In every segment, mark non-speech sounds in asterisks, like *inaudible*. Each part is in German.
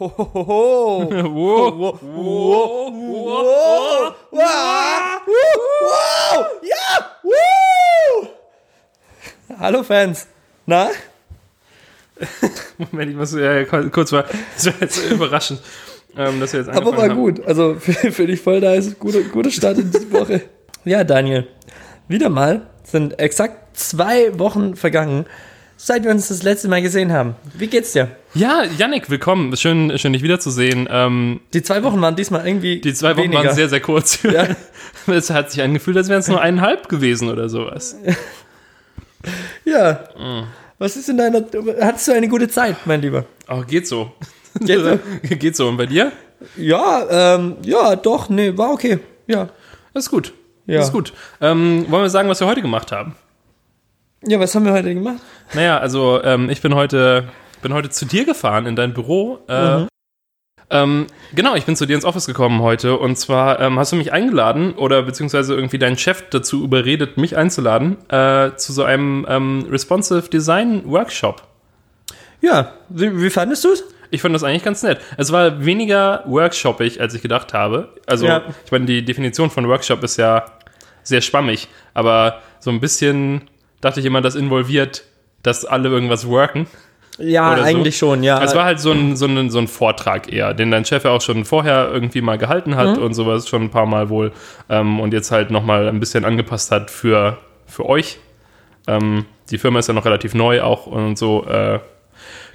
Ja. Hallo Fans. Na? Moment, ich muss äh, kurz mal. Das war jetzt überraschend. Ähm, dass wir jetzt Aber war haben. gut. Also *laughs* finde ich voll nice. Gute, gute Start in die Woche. Ja, Daniel. Wieder mal sind exakt zwei Wochen vergangen, seit wir uns das letzte Mal gesehen haben. Wie geht's dir? Ja, Yannick, willkommen. Schön, schön dich wiederzusehen. Ähm, Die zwei Wochen waren diesmal irgendwie die zwei Wochen weniger. waren sehr, sehr kurz. *laughs* Ja. *laughs* Es hat sich angefühlt, als wären es nur eineinhalb gewesen oder sowas. *laughs* Ja. Mm. Was ist in deiner. Hattest du eine gute Zeit, mein Lieber? Oh, geht so. Geht so? geht so. Und bei dir? Ja, ähm, ja, doch, nee, war okay. Ja. Das ist gut. Ja. Das ist gut. Ähm, wollen wir sagen, was wir heute gemacht haben? Ja, was haben wir heute gemacht? Naja, also ähm, ich bin heute, bin heute zu dir gefahren in dein Büro. Äh, ähm, genau, ich bin zu dir ins Office gekommen heute und zwar ähm, hast du mich eingeladen oder beziehungsweise irgendwie dein Chef dazu überredet, mich einzuladen äh, zu so einem ähm, Responsive Design Workshop. Ja, wie, wie fandest du es? Ich fand das eigentlich ganz nett. Es war weniger workshoppig, als ich gedacht habe. Also, Ja. ich meine, die Definition von Workshop ist ja sehr schwammig, aber so ein bisschen dachte ich immer, das involviert, dass alle irgendwas worken. Ja, Oder so. eigentlich schon, ja. Es war halt so ein, so, ein, so ein Vortrag eher, den dein Chef ja auch schon vorher irgendwie mal gehalten hat Mhm. und sowas schon ein paar Mal wohl ähm, und jetzt halt nochmal ein bisschen angepasst hat für, für euch. Ähm, die Firma ist ja noch relativ neu auch und so. Äh,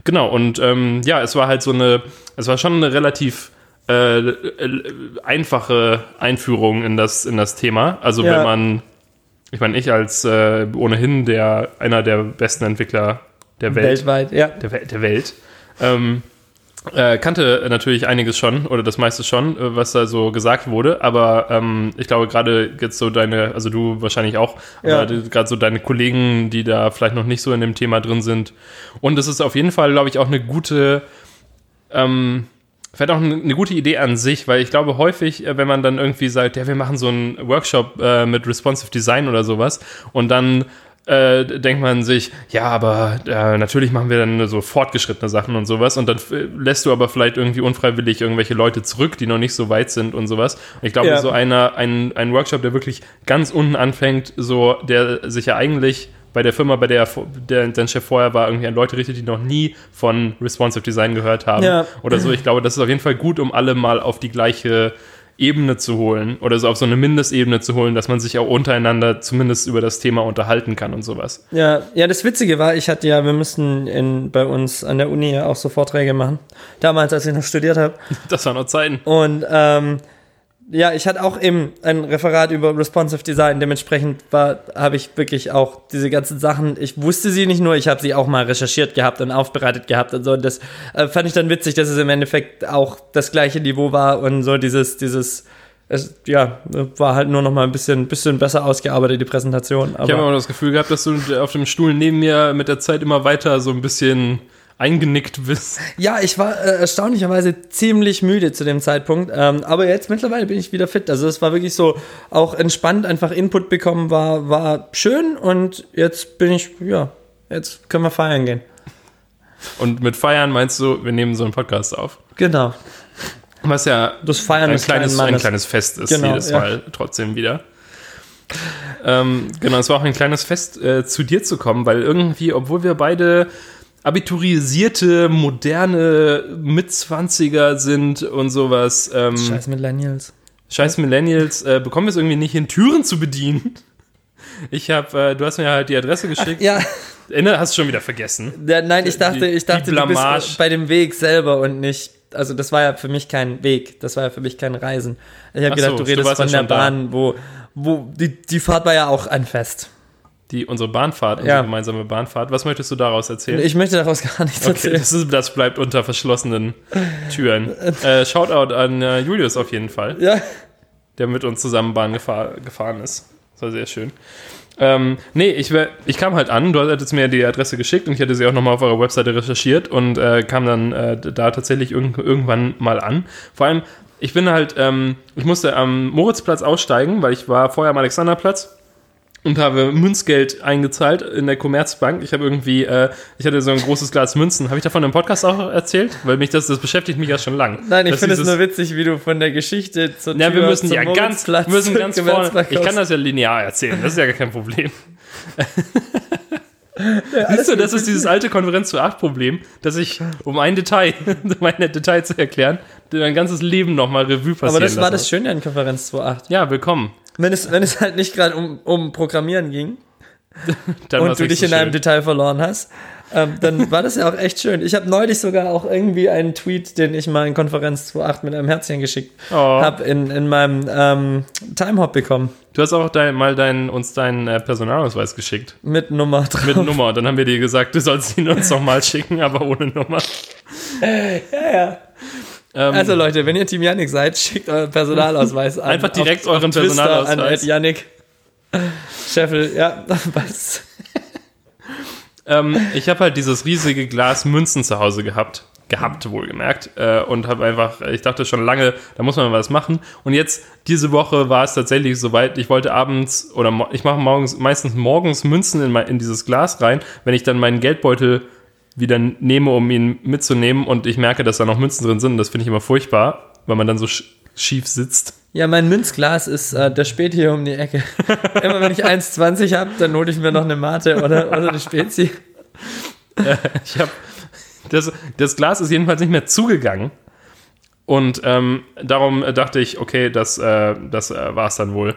genau, und ähm, ja, es war halt so eine, es war schon eine relativ äh, äh, einfache Einführung in das, in das Thema. Also Ja. wenn man, ich meine, ich als äh, ohnehin der einer der besten Entwickler der Welt weltweit, ja. der, der Welt. Ähm, äh, kannte natürlich einiges schon oder das meiste schon, äh, was da so gesagt wurde, aber ähm, ich glaube gerade jetzt so deine, also du wahrscheinlich auch, Ja. gerade so deine Kollegen, die da vielleicht noch nicht so in dem Thema drin sind. Und es ist auf jeden Fall, glaube ich, auch eine gute, ähm, vielleicht auch eine, gute Idee an sich, weil ich glaube häufig, äh, wenn man dann irgendwie sagt, ja, wir machen so einen Workshop äh, mit Responsive Design oder sowas und dann äh, denkt man sich, ja, aber äh, natürlich machen wir dann so fortgeschrittene Sachen und sowas und dann lässt du aber vielleicht irgendwie unfreiwillig irgendwelche Leute zurück, die noch nicht so weit sind und sowas. Und ich glaube, Ja. so einer, ein, ein Workshop, der wirklich ganz unten anfängt, so, der sich ja eigentlich bei der Firma, bei der, er der dein Chef vorher war, irgendwie an Leute richtet, die noch nie von Responsive Design gehört haben Ja. oder so. Ich glaube, das ist auf jeden Fall gut, um alle mal auf die gleiche Ebene zu holen oder so auf so eine Mindestebene zu holen, dass man sich auch untereinander zumindest über das Thema unterhalten kann und sowas. Ja, ja, das Witzige war, ich hatte ja, wir mussten in, bei uns an der Uni ja auch so Vorträge machen. Damals, als ich noch studiert habe. *laughs* Das waren noch Zeiten. Und ähm, ja, ich hatte auch eben ein Referat über Responsive Design. Dementsprechend war, habe ich wirklich auch diese ganzen Sachen. Ich wusste sie nicht nur, ich habe sie auch mal recherchiert gehabt und aufbereitet gehabt und so. Und das äh, fand ich dann witzig, dass es im Endeffekt auch das gleiche Niveau war und so dieses, dieses, es, ja, war halt nur noch mal ein bisschen, bisschen besser ausgearbeitet die Präsentation. Ich habe immer das Gefühl gehabt, dass du auf dem Stuhl neben mir mit der Zeit immer weiter so ein bisschen eingenickt bist. ja, ich war äh, erstaunlicherweise ziemlich müde zu dem Zeitpunkt. Ähm, aber jetzt mittlerweile bin ich wieder fit. Also es war wirklich so auch entspannt, einfach Input bekommen war, war schön und jetzt bin ich, ja, jetzt können wir feiern gehen. Und mit Feiern meinst du, wir nehmen so einen Podcast auf. Genau. Was ja Das Feiern ein kleines, ein kleines Fest ist Genau, jedes ja. Mal trotzdem wieder. Ähm, genau, es war auch ein kleines Fest, äh, zu dir zu kommen, weil irgendwie, obwohl wir beide abiturisierte, moderne Mitzwanziger sind und sowas, ähm, scheiß, Scheiß Millennials. Millennials, äh, bekommen wir es irgendwie nicht hin, Türen zu bedienen. Ich habe, äh, du hast mir halt die Adresse geschickt. Ja, Ende hast du schon wieder vergessen. der, nein, ich dachte, ich dachte, du bist bei dem Weg selber und nicht. Also das war ja für mich kein Weg, das war ja für mich kein Reisen. Ich habe Ach gedacht, so, du du redest warst von ja der schon da. Bahn, wo, wo die, die Fahrt war ja auch ein Fest. Die, unsere Bahnfahrt, unsere Ja. gemeinsame Bahnfahrt. Was möchtest du daraus erzählen? Ich möchte daraus gar nichts Okay, erzählen. das, ist, das bleibt unter verschlossenen Türen. *laughs* Äh, Shoutout an äh, Julius auf jeden Fall, Ja, der mit uns zusammen Bahn gefahr, gefahren ist. Das war sehr schön. Ähm, nee, ich, wär, ich kam halt an, du hattest mir die Adresse geschickt und ich hatte sie auch nochmal auf eurer Webseite recherchiert und äh, kam dann äh, da tatsächlich irg irgendwann mal an. Vor allem, ich bin halt, ähm, ich musste am Moritzplatz aussteigen, weil ich war vorher am Alexanderplatz und habe Münzgeld eingezahlt in der Commerzbank. Ich habe irgendwie, äh, ich hatte so ein großes Glas Münzen. Habe ich davon im Podcast auch erzählt? Weil mich das, das beschäftigt mich ja schon lang. Nein, ich finde es nur witzig, wie du von der Geschichte zur Ja, wir müssen ja ganz, müssen ganz vorne. Ich kann das ja linear erzählen, das ist ja gar kein Problem. *laughs* Siehst du, das ist dieses alte Konferenz zu 8 Problem, dass ich, um ein Detail, *laughs* um ein Detail zu erklären, dein ganzes Leben nochmal Revue passieren Aber das war das Schöne an Konferenz 2.8. Ja, willkommen. Wenn es, wenn es halt nicht gerade um, um Programmieren ging *laughs* Dann und du dich so in einem. Detail verloren hast, ähm, dann war das ja auch echt schön. Ich habe neulich sogar auch irgendwie einen Tweet, den ich mal in Konferenz 2.8 mit einem Herzchen geschickt Oh. habe, in, in meinem ähm, Timehop bekommen. Du hast auch dein, mal dein, uns deinen äh, Personalausweis geschickt. Mit Nummer drauf. Mit Nummer. Dann haben wir dir gesagt, du sollst ihn uns nochmal schicken, aber ohne Nummer. *laughs* ja, ja. Ähm, Also Leute, wenn ihr Team Yannick seid, schickt euren Personalausweis an. Einfach direkt auf, euren auf Personalausweis. An Yannick. Scheffel, ja, *laughs* was? ähm, ich habe halt dieses riesige Glas Münzen zu Hause gehabt. Gehabt, wohlgemerkt. Äh, und habe einfach, ich dachte schon lange, da muss man was machen. Und jetzt, diese Woche war es tatsächlich soweit, ich wollte abends, oder ich mache morgens, meistens morgens Münzen in, mein, in dieses Glas rein, wenn ich dann meinen Geldbeutel wieder nehme, um ihn mitzunehmen und ich merke, dass da noch Münzen drin sind. Das finde ich immer furchtbar, weil man dann so sch schief sitzt. Ja, mein Münzglas ist äh, der Spät hier um die Ecke. *laughs* Immer wenn ich 1,20 habe, dann hole ich mir noch eine Mate oder, oder eine Spezi. *laughs* Ich habe das, das Glas ist jedenfalls nicht mehr zugegangen. Und ähm, darum dachte ich, okay, das, äh, das äh, war es dann wohl.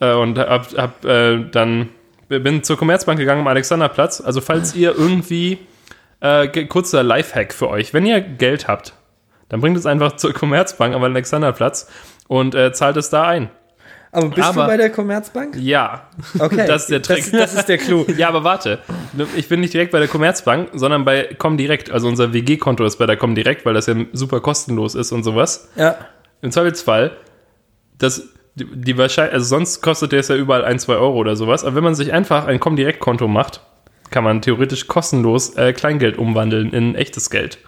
Äh, und hab, hab äh, dann bin zur Commerzbank gegangen am Alexanderplatz. Also falls ihr irgendwie äh, kurzer Lifehack für euch, wenn ihr Geld habt, dann bringt es einfach zur Commerzbank am Alexanderplatz und äh, zahlt es da ein. Aber bist Aber- du bei der Commerzbank? Ja, Okay. *laughs* das ist der Trick. Das, das ist der Clou. *laughs* Ja, aber warte. Ich bin nicht direkt bei der Commerzbank, sondern bei Comdirect. Also unser WG-Konto ist bei der Comdirect, weil das ja super kostenlos ist und sowas. Ja. Im Zweifelsfall, das, die, die wahrscheinlich, also sonst kostet der es ja überall ein, zwei Euro oder sowas. Aber wenn man sich einfach ein Comdirect-Konto macht, kann man theoretisch kostenlos äh, Kleingeld umwandeln in echtes Geld.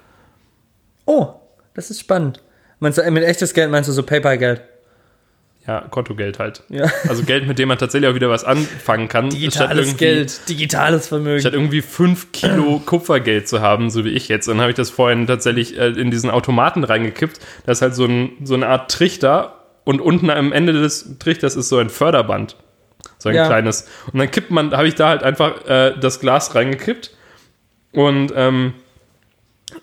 Oh, das ist spannend. Meinst du, äh, mit echtes Geld meinst du so PayPal-Geld? Ja, Kontogeld halt. Ja. Also Geld, mit dem man tatsächlich auch wieder was anfangen kann. Digitales Geld, digitales Vermögen. Statt irgendwie 5 Kilo *clears throat* Kupfergeld zu haben, so wie ich jetzt, dann habe ich das vorhin tatsächlich äh, in diesen Automaten reingekippt. Da ist halt so, ein, so eine Art Trichter und unten am Ende des Trichters ist so ein Förderband. So ein Ja. kleines. Und dann kippt man, habe ich da halt einfach äh, das Glas reingekippt. Und ähm,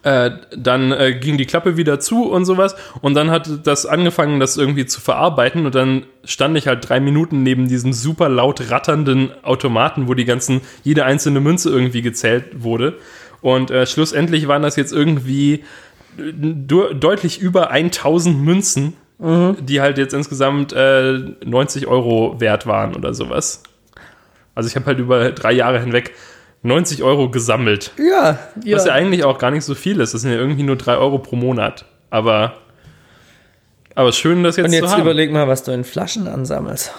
äh, dann äh, ging die Klappe wieder zu und sowas. Und dann hat das angefangen, das irgendwie zu verarbeiten. Und dann stand ich halt drei Minuten neben diesem super laut ratternden Automaten, wo die ganzen, jede einzelne Münze irgendwie gezählt wurde. Und äh, schlussendlich waren das jetzt irgendwie du, deutlich über 1000 Münzen, die halt jetzt insgesamt äh, 90 Euro wert waren oder sowas. Also ich habe halt über drei Jahre hinweg 90 Euro gesammelt. ja, ja. Was ja eigentlich auch gar nicht so viel ist. Das sind ja irgendwie nur 3 Euro pro Monat. Aber, aber schön, das jetzt, Und zu jetzt haben. überleg mal, was du in Flaschen ansammelst.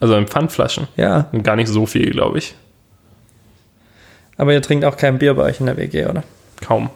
Also in Pfandflaschen. Ja, Und Gar nicht so viel, glaube ich. aber ihr trinkt auch kein Bier bei euch in der WG, oder? Kaum.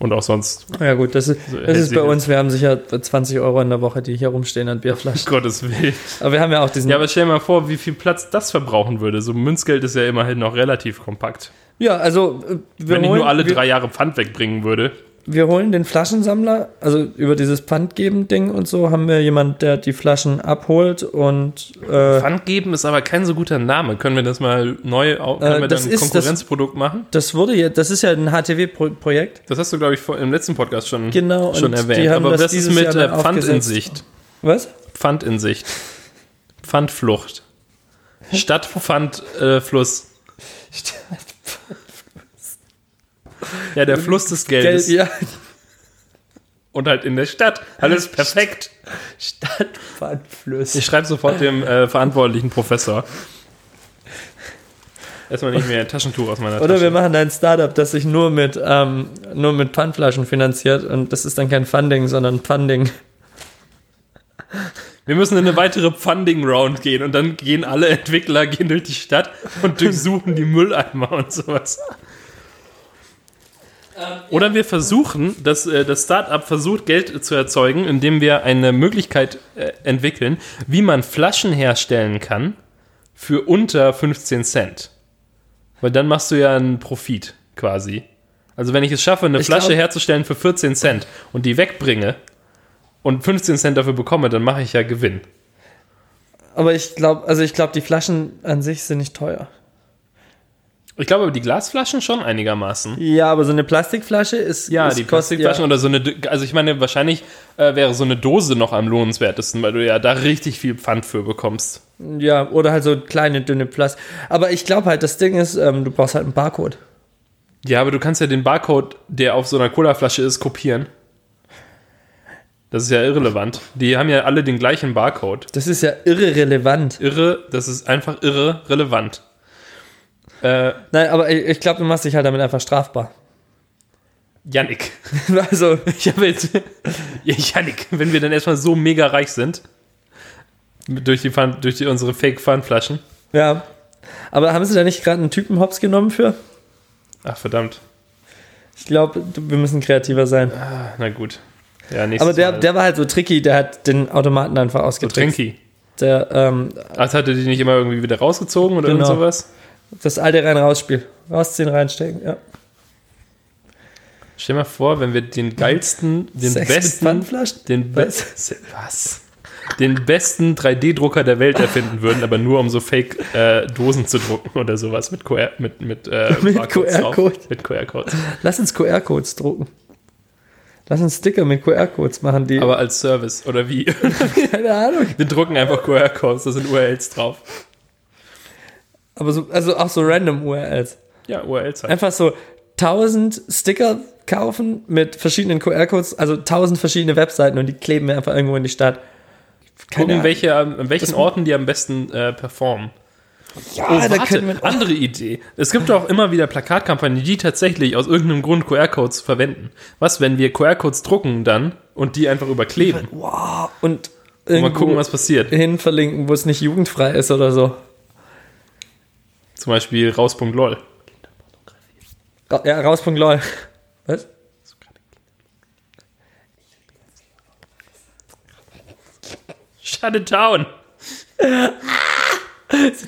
Und auch sonst, Ja gut, das ist, das ist bei uns, wir haben sicher 20 Euro in der Woche, die hier rumstehen an Bierflaschen. *laughs* Gottes Willen. Aber wir haben ja auch diesen, Ja, ja, aber stell dir mal vor, wie viel Platz das verbrauchen würde. So Münzgeld ist ja immerhin noch relativ kompakt. also äh, Wenn ich nur alle wir, drei Jahre Pfand wegbringen würde. Wir holen den Flaschensammler, also über dieses Pfandgeben-Ding und so haben wir jemand, der die Flaschen abholt und äh, Pfand geben ist aber kein so guter Name. Können wir das mal neu, können Äh, wir das dann ein ist das- Konkurrenzprodukt machen? das wurde jetzt, das ist ja ein HTW-Projekt. Das hast du, glaube ich, vor, im letzten Podcast schon, Genau, schon erwähnt. aber das was ist mit Jahr äh, Pfand in. Sicht? Was? Pfand in Sicht. Pfandflucht. *laughs* Stadtpfandfluss. Äh, Fluss. Ja, der *laughs* Fluss des Geldes. Geld, ja, Und halt in der Stadt. Alles perfekt. Stadtpfandfluss. Ich schreibe sofort dem äh, verantwortlichen Professor. Erstmal nicht mehr ein Taschentuch aus meiner Oder wir Tasche. machen ein Startup, das sich nur mit, ähm, nur mit Pfandflaschen finanziert und das ist dann kein Funding, sondern Funding. Wir müssen in eine weitere Funding-Round gehen und dann gehen alle Entwickler gehen durch die Stadt und durchsuchen die Mülleimer und sowas. Oder wir versuchen, dass äh, das Startup versucht, Geld zu erzeugen, indem wir eine Möglichkeit äh, entwickeln, wie man Flaschen herstellen kann, für unter 15 Cent. Weil dann machst du ja einen Profit quasi. Also wenn ich es schaffe, eine Ich Flasche glaub- herzustellen für 14 Cent und die wegbringe und 15 Cent dafür bekomme, dann mache ich ja Gewinn. Aber ich glaube, also ich glaube, die Flaschen an sich sind nicht teuer. Ich glaube aber die Glasflaschen schon einigermaßen. Ja, aber so eine Plastikflasche ist. Ja, ist die Plastikflaschen ja. oder so eine, also ich meine, wahrscheinlich äh, wäre so eine Dose noch am lohnenswertesten, weil du ja da richtig viel Pfand für bekommst. Ja, oder halt so kleine, dünne Plastik. Aber ich glaube halt, das Ding ist, ähm, du brauchst halt einen Barcode. Ja, aber du kannst ja den Barcode, der auf so einer Colaflasche ist, kopieren. Das ist ja irrelevant. Die haben ja alle den gleichen Barcode. Das ist ja irrelevant. Irre, das ist einfach irre relevant. Äh, Nein, aber ich, ich glaube, du machst dich halt damit einfach strafbar. Yannick. *laughs* also, Ich habe jetzt. *laughs* Ja, Yannick, wenn wir dann erstmal so mega reich sind, durch, die Pfand, durch die, unsere Fake-Pfandflaschen. ja. Aber haben sie da nicht gerade einen Typen Hops genommen für? Ach, verdammt. Ich glaube, wir müssen kreativer sein. Ah, na gut. Ja, Aber der, Mal. der war halt so tricky, der hat den Automaten einfach so ausgetrickst. Trinky. Der, ähm, Ach, hatte die nicht immer irgendwie wieder rausgezogen oder Genau. irgend sowas? Das alte rein-raus-Spiel. Rausziehen, reinstecken, ja. Stell dir mal vor, wenn wir den geilsten, den mit besten, den be Was? was? Den besten 3D-Drucker der Welt erfinden würden, aber nur um so Fake-Dosen zu drucken oder sowas mit QR, mit, mit, äh, *laughs* Mit. QR-Code. Mit QR-Codes. Lass uns QR-Codes drucken. Lass uns Sticker mit QR-Codes machen, die. Aber als Service, oder wie? *laughs* keine Ahnung. Wir drucken einfach QR-Codes, da sind URLs drauf. Aber so, also auch so random URLs. Ja, URLs halt. Einfach so 1000 Sticker kaufen mit verschiedenen QR-Codes, also 1000 verschiedene Webseiten und die kleben wir einfach irgendwo in die Stadt. Keine Gucken, welche, an welchen Orten die am besten äh, performen. Ja, Oh, da warte, wir. andere Idee. Es gibt auch immer wieder Plakatkampagnen, die tatsächlich aus irgendeinem Grund QR-Codes verwenden. Was, wenn wir QR-Codes drucken dann und die einfach überkleben? Wow. Und Und mal gucken, was passiert. hin verlinken, wo es nicht jugendfrei ist oder so. Zum Beispiel raus.lol. Ra ja, raus.lol. Was? Shut it down. *laughs*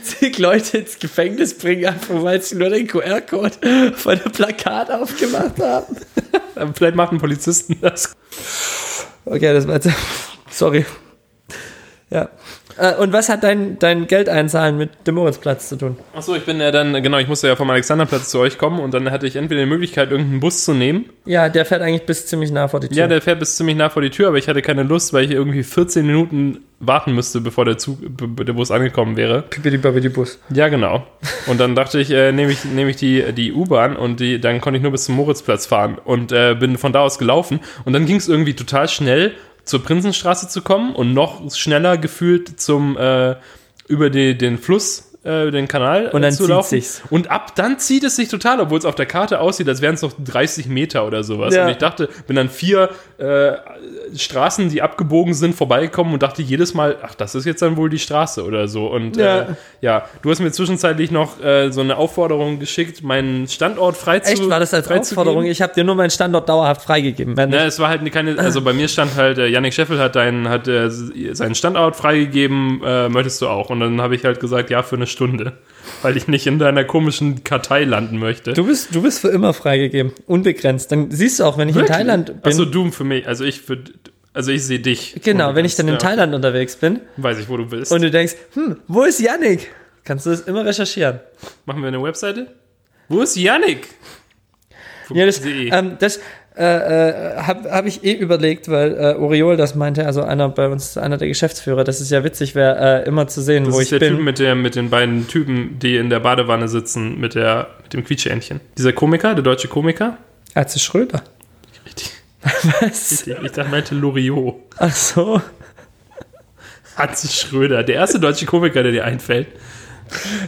Zig Leute ins Gefängnis bringen, einfach weil sie nur den QR-Code von dem Plakat aufgemacht haben. *laughs* Vielleicht macht ein Polizisten das. Okay, das war jetzt. *laughs* Sorry. Ja. Äh, Und was hat dein, dein Geld einzahlen mit dem Moritzplatz zu tun? Achso, ich bin ja dann, genau, ich musste ja vom Alexanderplatz zu euch kommen und dann hatte ich entweder die Möglichkeit, irgendeinen Bus zu nehmen. Ja, der fährt eigentlich bis ziemlich nah vor die Tür. Ja, der fährt bis ziemlich nah vor die Tür, aber ich hatte keine Lust, weil ich irgendwie 14 Minuten warten müsste, bevor der Zug, der Bus angekommen wäre. Pipidi Bus. Ja, genau. Und dann dachte ich, äh, nehme ich, nehme ich die, die U-Bahn und die, dann konnte ich nur bis zum Moritzplatz fahren und äh, bin von da aus gelaufen. Und dann ging es irgendwie total schnell, zur Prinzenstraße zu kommen und noch schneller gefühlt zum äh, über die, den Fluss, äh, den Kanal Und dann zu zieht laufen. sich's. Und ab dann zieht es sich total, obwohl es auf der Karte aussieht, als wären es noch 30 Meter oder sowas. Ja. Und ich dachte, bin dann vier äh, Straßen, die abgebogen sind, vorbeigekommen und dachte jedes Mal, ach, das ist jetzt dann wohl die Straße oder so. Und Ja. äh, ja, du hast mir zwischenzeitlich noch äh, so eine Aufforderung geschickt, meinen Standort frei zu Echt, war das als freizugeben. Aufforderung? Ich habe dir nur meinen Standort dauerhaft freigegeben. Ne, es war halt keine, also bei mir stand halt, äh, Yannick Scheffel hat, deinen, hat äh, seinen Standort freigegeben, äh, möchtest du auch? Und dann habe ich halt gesagt, ja, für eine Stunde. Weil ich nicht in deiner komischen Kartei landen möchte. du, bist, du bist für immer freigegeben. Unbegrenzt. Dann siehst du auch, wenn ich in Thailand bin. Achso, du für mich. Also ich für, also ich sehe dich. genau, wenn ich dann in Ja, Thailand unterwegs bin Weiß ich, wo du bist. und du denkst, hm, wo ist Yannick? Kannst du das immer recherchieren. Machen wir eine Webseite? Wo ist Yannick? Ja, das, De. ähm, das äh, äh, habe hab ich eh überlegt, weil äh, Oriol das meinte, also einer bei uns, einer der Geschäftsführer, dass es ja witzig wäre, äh, immer zu sehen, das wo ist ich der bin. Typ mit, der, mit den beiden Typen, die in der Badewanne sitzen, mit, der, mit dem Quietscheentchen. Dieser Komiker, der deutsche Komiker. Atze Schröder. Richtig. Was? richtig. Ich dachte, meinte Loriot. Ach so. Atze Schröder, der erste deutsche Komiker, der dir einfällt.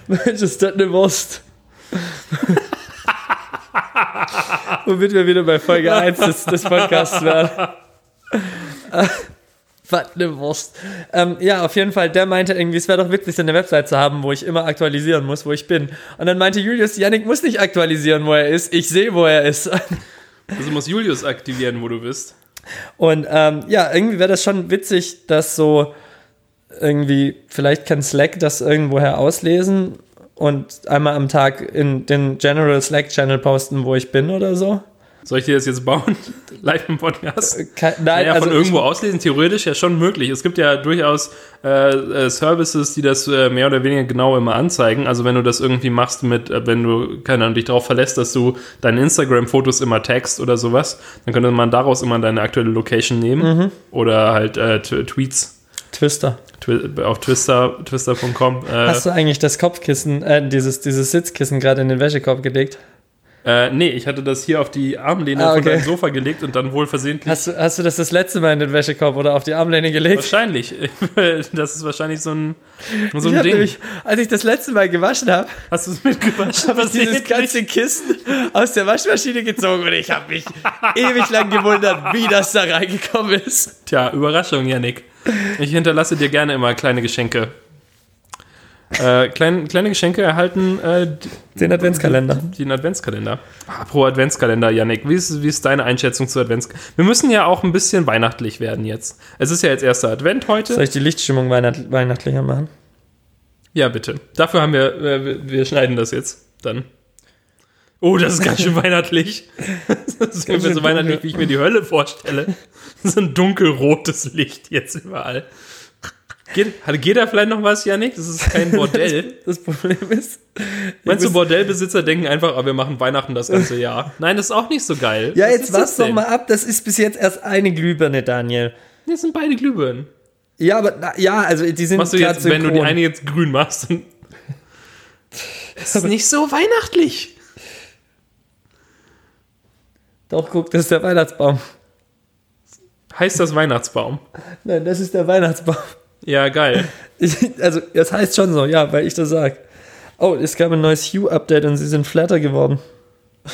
Mensch, *laughs* ist das eine Wurst. Womit wir wieder bei Folge *laughs* 1 des, des Podcasts werden. *laughs* Was eine Wurst. Ähm, ja, auf jeden Fall, der meinte irgendwie, es wäre doch witzig, so eine Website zu haben, wo ich immer aktualisieren muss, wo ich bin. Und dann meinte Julius, Yannick muss nicht aktualisieren, wo er ist. Ich sehe, wo er ist. *laughs* Also muss Julius aktivieren, wo du bist. Und ähm, ja, irgendwie wäre das schon witzig, das so irgendwie, vielleicht kann Slack das irgendwoher auslesen und einmal am Tag in den General Slack Channel posten, wo ich bin oder so. Soll ich dir das jetzt bauen? *laughs* Live im Podcast? Kein, nein, Naja, also von irgendwo auslesen, theoretisch ja schon möglich. Es gibt ja durchaus äh, äh, Services, die das äh, mehr oder weniger genau immer anzeigen. Also wenn du das irgendwie machst mit, äh, wenn du, keine Ahnung, dich darauf verlässt, dass du deine Instagram-Fotos immer tagst oder sowas, dann könnte man daraus immer deine aktuelle Location nehmen. Mhm. Oder halt äh, Tweets Twister. Twi auf Twister, twister.com. Äh, Hast du eigentlich das Kopfkissen, äh, dieses, dieses Sitzkissen gerade in den Wäschekorb gelegt? äh, nee, ich hatte das hier auf die Armlehne Ah, von okay. deinem Sofa gelegt und dann wohl versehentlich. Hast du, hast du das das letzte Mal in den Wäschekorb oder auf die Armlehne gelegt? Wahrscheinlich. *laughs* Das ist wahrscheinlich so ein, so ich ein hab Ding. nämlich, als ich das letzte Mal gewaschen habe, Hast du es mitgewaschen? habe ich dieses ganze Kissen aus der Waschmaschine gezogen und ich habe mich *laughs* ewig lang gewundert, wie das da reingekommen ist. Tja, Überraschung, Yannick. Ich hinterlasse dir gerne immer kleine Geschenke. Äh, klein, kleine Geschenke erhalten äh, Den Adventskalender. den Adventskalender. Ah, pro Adventskalender, Yannick. Wie ist, wie ist deine Einschätzung zu Advents? Wir müssen ja auch ein bisschen weihnachtlich werden jetzt. Es ist ja jetzt erster Advent heute. Soll ich die Lichtstimmung weihnacht weihnachtlicher machen? Ja, bitte. Dafür haben wir, äh, wir, wir schneiden das jetzt dann. Oh, das ist ganz schön weihnachtlich. Das ist ungefähr so weihnachtlich, dunkel. wie ich mir die Hölle vorstelle. So ein dunkelrotes Licht jetzt überall. Geht, geht da vielleicht noch was, Janik? Das ist kein *laughs* Bordell. Das Problem ist. Meinst du, Bordellbesitzer denken einfach, ah, wir machen Weihnachten das ganze *laughs* Jahr? Nein, das ist auch nicht so geil. Ja, Was jetzt ist das warte doch mal ab. Das ist bis jetzt erst eine Glühbirne, Daniel. Das sind beide Glühbirnen. Ja, aber na, ja, also die sind Machst du jetzt, wenn du die synchron. eine jetzt grün machst, dann. *laughs* Das ist nicht so weihnachtlich. Doch, guck, das ist der Weihnachtsbaum. Heißt das Weihnachtsbaum? Nein, das ist der Weihnachtsbaum. Ja, geil. Ich, *laughs* also, das heißt schon so, ja, weil ich das sag. Oh, es gab ein neues Hue-Update und sie sind flatter geworden. *laughs*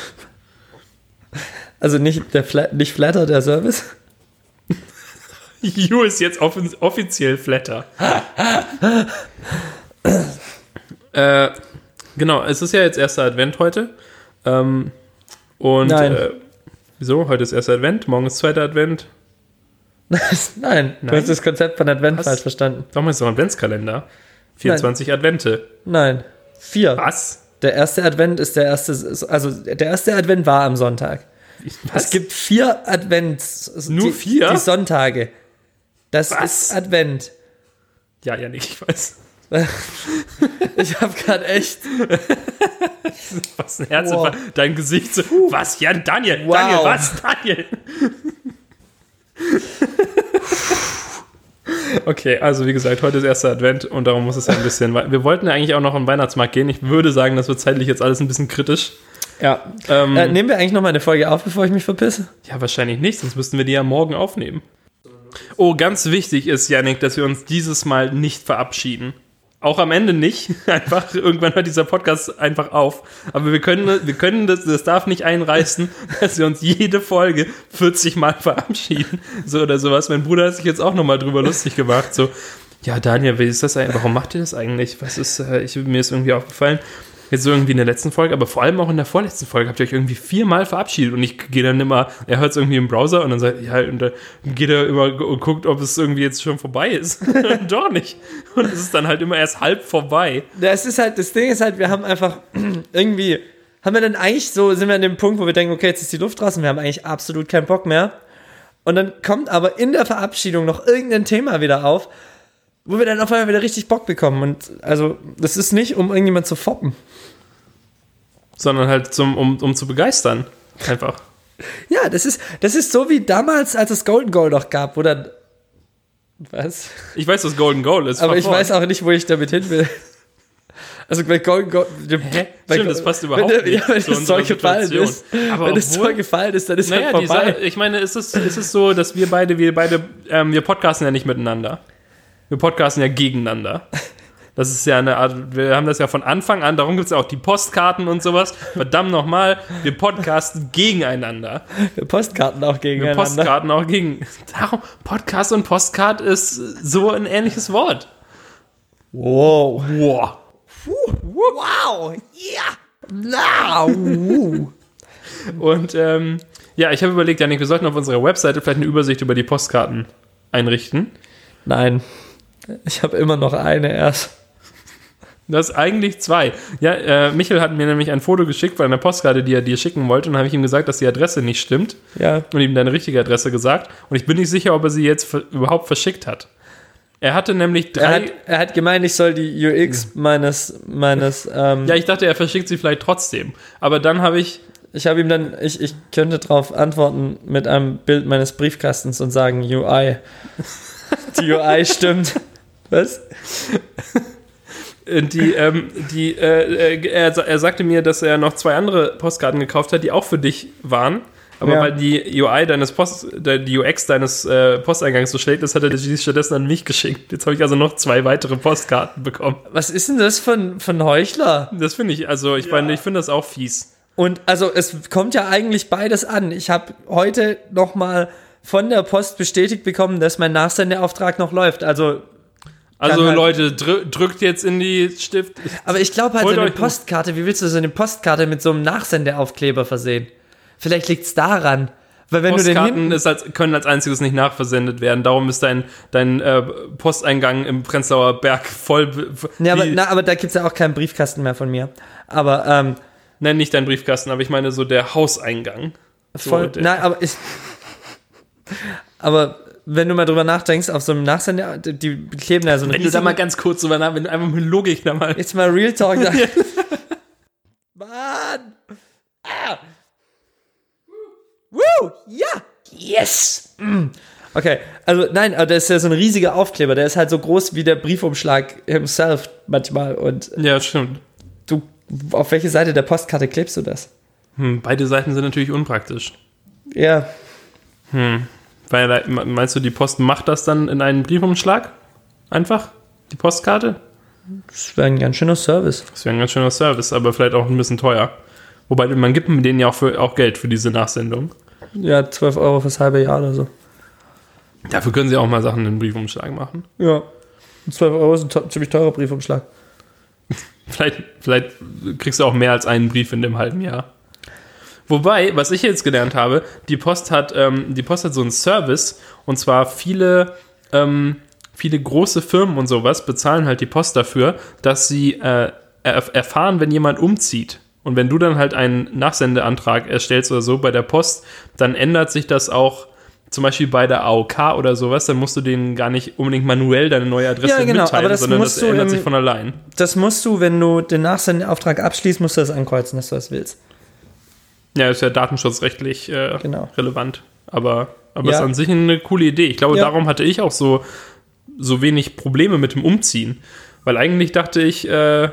Also nicht, der Fla nicht flatter, der Service. *laughs* You ist jetzt offi offiziell Flatter. äh, genau, es ist ja jetzt erster Advent heute. Ähm, und Nein. Äh, wieso? Heute ist erster Advent, morgen ist zweiter Advent. *laughs* Nein, du Nein. hast das Konzept von Advent Was? falsch verstanden. Warum ist es doch ein Adventskalender? 24 Advente. Nein, vier. Was? Der erste Advent ist der erste, also der erste Advent war am Sonntag. Was? Es gibt vier Advents. Nur die, vier? Die Sonntage. Das Was? ist Advent. ja, ja, nicht, ich weiß. *laughs* Ich habe gerade echt. *laughs* Was ein Herzinfarkt. Dein Gesicht so. Was? Ja, Daniel, Wow. Daniel, was? Daniel. *laughs* Okay, also wie gesagt, heute ist erster Advent und darum muss es ja ein bisschen. Wir wollten ja eigentlich auch noch am Weihnachtsmarkt gehen. Ich würde sagen, das wird zeitlich jetzt alles ein bisschen kritisch. Ja. Ähm, Äh, nehmen wir eigentlich noch mal eine Folge auf, bevor ich mich verpisse? ja, wahrscheinlich nicht, sonst müssten wir die ja morgen aufnehmen. Oh, ganz wichtig ist, Janik, dass wir uns dieses Mal nicht verabschieden. Auch am Ende nicht. *laughs* Einfach, irgendwann hört dieser Podcast einfach auf. Aber wir können, wir können das, das darf nicht einreißen, *laughs* dass wir uns jede Folge 40 Mal verabschieden. So oder sowas. Mein Bruder hat sich jetzt auch nochmal drüber lustig gemacht. So, ja, Daniel, wie ist das eigentlich? Warum macht ihr das eigentlich? Was ist, äh, ich, mir ist irgendwie aufgefallen. Jetzt so irgendwie in der letzten Folge, aber vor allem auch in der vorletzten Folge habt ihr euch irgendwie viermal verabschiedet und ich gehe dann immer, er hört es irgendwie im Browser und dann sagt, ja, und dann geht er immer und guckt, ob es irgendwie jetzt schon vorbei ist. *laughs* Doch nicht. Und es ist dann halt immer erst halb vorbei. Das ist halt, das Ding ist halt, wir haben einfach *clears throat* irgendwie, haben wir dann eigentlich so, sind wir an dem Punkt, wo wir denken, okay, jetzt ist die Luft draußen, wir haben eigentlich absolut keinen Bock mehr. Und dann kommt aber in der Verabschiedung noch irgendein Thema wieder auf, wo wir dann auf einmal wieder richtig Bock bekommen. Und also, das ist nicht, um irgendjemand zu foppen. Sondern halt zum, um, um zu begeistern. Einfach. Ja, das ist, das ist so wie damals, als es Golden Goal noch gab, wo dann. Was? Ich weiß, was Golden Goal ist. Aber ich weiß auch nicht, wo ich damit hin will. Also bei Golden Goal. Hä? Stimmt, das passt überhaupt wenn, nicht Ja, wenn unserer so gefallen ist. Aber wenn es so obwohl- gefallen ist, dann ist Naja, halt vorbei. Sache, ich meine, ist es, ist es so, dass wir beide, wir beide, ähm, wir podcasten ja nicht miteinander. Wir podcasten ja gegeneinander. Das ist ja eine Art, wir haben das ja von Anfang an, darum gibt es ja auch die Postkarten und sowas. Verdammt nochmal, wir podcasten gegeneinander. Postkarten auch Wir gegeneinander. Postkarten auch gegen. Darum, Podcast und Postkart ist so ein ähnliches Wort. Wow. Wow. Wow. Ja. Na. uh. Und ähm, ja, ich habe überlegt, Janik, wir sollten auf unserer Webseite vielleicht eine Übersicht über die Postkarten einrichten. Nein. Ich habe immer noch eine erst. Das ist eigentlich zwei. Ja, äh, Michel hat mir nämlich ein Foto geschickt von einer Postkarte, die er dir schicken wollte. Und dann habe ich ihm gesagt, dass die Adresse nicht stimmt. Ja. Und ihm deine richtige Adresse gesagt. Und ich bin nicht sicher, ob er sie jetzt überhaupt verschickt hat. Er hatte nämlich drei. Er hat, er hat gemeint, ich soll die UX meines, meines, ähm, ja, ich dachte, er verschickt sie vielleicht trotzdem. Aber dann habe ich. ich habe ihm dann, ich, ich könnte darauf antworten mit einem Bild meines Briefkastens und sagen UI. *laughs* Die UI stimmt. Was? äh, Die, ähm, die, äh, äh, er, er sagte mir, dass er noch zwei andere Postkarten gekauft hat, die auch für dich waren. Aber Ja. weil die UI deines Post, die UX deines äh, Posteingangs so schlecht ist, hat er die stattdessen an mich geschickt. Jetzt habe ich also noch zwei weitere Postkarten bekommen. Was ist denn das von, von Heuchler? Das finde ich, also ich meine, ich finde das auch fies. Und also es kommt ja eigentlich beides an. Ich habe heute noch mal von der Post bestätigt bekommen, dass mein Nachsendeauftrag noch läuft. Also, Also halt- Leute, drü drückt jetzt in die Stift. aber ich glaube halt so eine Postkarte, wie willst du so eine Postkarte mit so einem Nachsendeaufkleber versehen? Vielleicht liegt's daran. Weil wenn du den Postkarten hinten, ist als, können als einziges nicht nachversendet werden. Darum ist dein, dein äh, Posteingang im Prenzlauer Berg voll. ja, aber, na, aber da gibt's ja auch keinen Briefkasten mehr von mir. Aber ähm, Nenn nicht deinen Briefkasten, aber ich meine so der Hauseingang. voll, der- nein, aber ich, aber wenn du mal drüber nachdenkst, auf so einem Nachsender, die kleben ja so ein Wenn du da mal ganz kurz drüber nach, wenn du einfach mit Logik da mal. Jetzt mal Real Talk. Da. *laughs* Mann! Ah! Woo! Ja! Yes! Mm. Okay, also nein, aber das ist ja so ein riesiger Aufkleber. Der ist halt so groß wie der Briefumschlag himself manchmal. Und Ja, stimmt. du, auf welche Seite der Postkarte klebst du das? Hm, beide Seiten sind natürlich unpraktisch. Ja, Weil, da- meinst du, die Post macht das dann in einen Briefumschlag? Einfach? Die Postkarte? das wäre ein ganz schöner Service. Das wäre ein ganz schöner Service, aber vielleicht auch ein bisschen teuer. Wobei, man gibt denen ja auch, für, auch Geld für diese Nachsendung. Ja, 12 Euro fürs halbe Jahr oder so. Dafür können sie auch mal Sachen in den Briefumschlag machen. Ja. 12 Euro ist ein ziemlich teurer Briefumschlag. *laughs* Vielleicht, vielleicht kriegst du auch mehr als einen Brief in dem halben Jahr. Wobei, was ich jetzt gelernt habe, die Post hat, ähm, die Post hat so einen Service und zwar viele, ähm, viele große Firmen und sowas bezahlen halt die Post dafür, dass sie äh, erf erfahren, wenn jemand umzieht. Und wenn du dann halt einen Nachsendeantrag erstellst oder so bei der Post, dann ändert sich das auch zum Beispiel bei der AOK oder sowas, dann musst du denen gar nicht unbedingt manuell deine neue Adresse Ja, genau, mitteilen, das sondern das du ändert im- sich von allein. Das musst du, wenn du den Nachsendeauftrag abschließt, musst du das ankreuzen, dass du das willst. Ja, ist ja datenschutzrechtlich äh, Genau. relevant. Aber, aber Ja. ist an sich eine coole Idee. Ich glaube, Ja. darum hatte ich auch so, so wenig Probleme mit dem Umziehen. Weil eigentlich dachte ich, äh,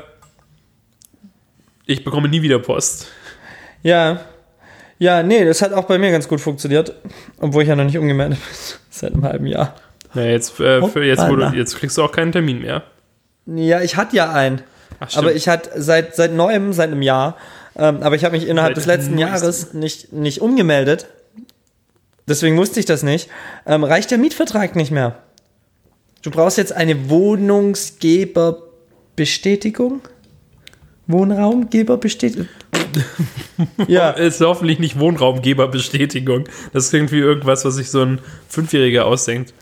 ich bekomme nie wieder Post. Ja. Ja, nee, das hat auch bei mir ganz gut funktioniert. Obwohl ich ja noch nicht umgemeldet bin. *laughs* Seit einem halben Jahr. Ja, jetzt, äh, für jetzt, Hoppala. jetzt kriegst du auch keinen Termin mehr. Ja, ich hatte ja einen. Ach. Aber ich hatte seit, seit neuem, seit einem Jahr, ähm, aber ich habe mich innerhalb des letzten. Jahres nicht, nicht umgemeldet. Deswegen wusste ich das nicht. Ähm, reicht der Mietvertrag nicht mehr? Du brauchst jetzt eine Wohnungsgeberbestätigung? Wohnraumgeberbestätigung? *laughs* ja, ist hoffentlich nicht Wohnraumgeberbestätigung. Das klingt wie irgendwas, was sich so ein Fünfjähriger ausdenkt.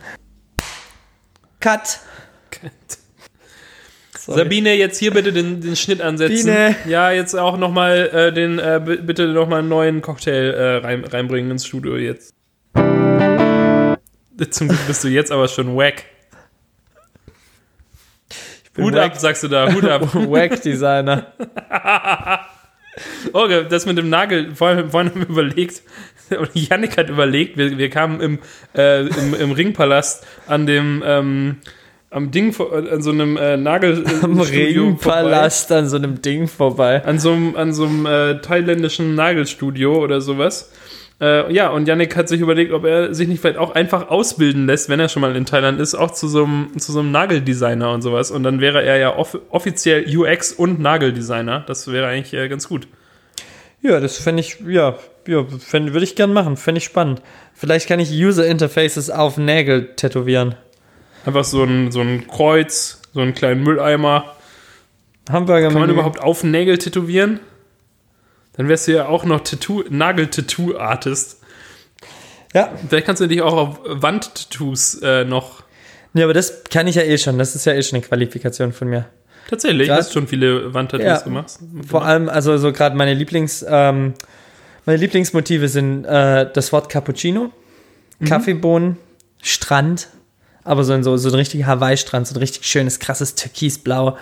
Cut. Sorry. Sabine, jetzt hier bitte den, den Schnitt ansetzen. Biene. Ja, jetzt auch nochmal äh, den, äh, bitte nochmal einen neuen Cocktail äh, rein, reinbringen ins Studio jetzt. Zum Glück bist du jetzt aber schon wack. Hut wack. ab, sagst du da, Hut ab. *laughs* Wack-Designer. *laughs* Okay, das mit dem Nagel, vorhin, vorhin haben wir überlegt, oder Yannick hat überlegt, wir, wir kamen im, äh, im, im Ringpalast an dem, ähm, am Ding, vor- an so einem äh, Nagel. äh, Am Ringpalast an so einem Ding vorbei. an so einem, an so einem äh, thailändischen Nagelstudio oder sowas. Äh, ja, und Yannick hat sich überlegt, ob er sich nicht vielleicht auch einfach ausbilden lässt, wenn er schon mal in Thailand ist, auch zu so einem, zu so einem Nageldesigner und sowas. Und dann wäre er ja off offiziell UX und Nageldesigner. Das wäre eigentlich äh, ganz gut. Ja, das fände ich, ja, ja würde ich gern machen. Fände ich spannend. Vielleicht kann ich User Interfaces auf Nägel tätowieren. Einfach so ein, so ein Kreuz, so einen kleinen Mülleimer. Hamburger Kann man überhaupt auf Nägel tätowieren? Dann wärst du ja auch noch Tattoo, Nagel-Tattoo-Artist. Ja, Vielleicht kannst du dich auch auf Wandtattoos äh, noch Ja, aber das kann ich ja eh schon. Das ist ja eh schon eine Qualifikation von mir. Tatsächlich, Grad- hast schon viele Wandtattoos Ja. gemacht. Vor allem, also so gerade meine Lieblings, ähm, meine Lieblingsmotive sind äh, das Wort Cappuccino, Kaffeebohnen, Strand, aber so ein, so, so ein richtiger Hawaii-Strand, so ein richtig schönes, krasses Türkisblau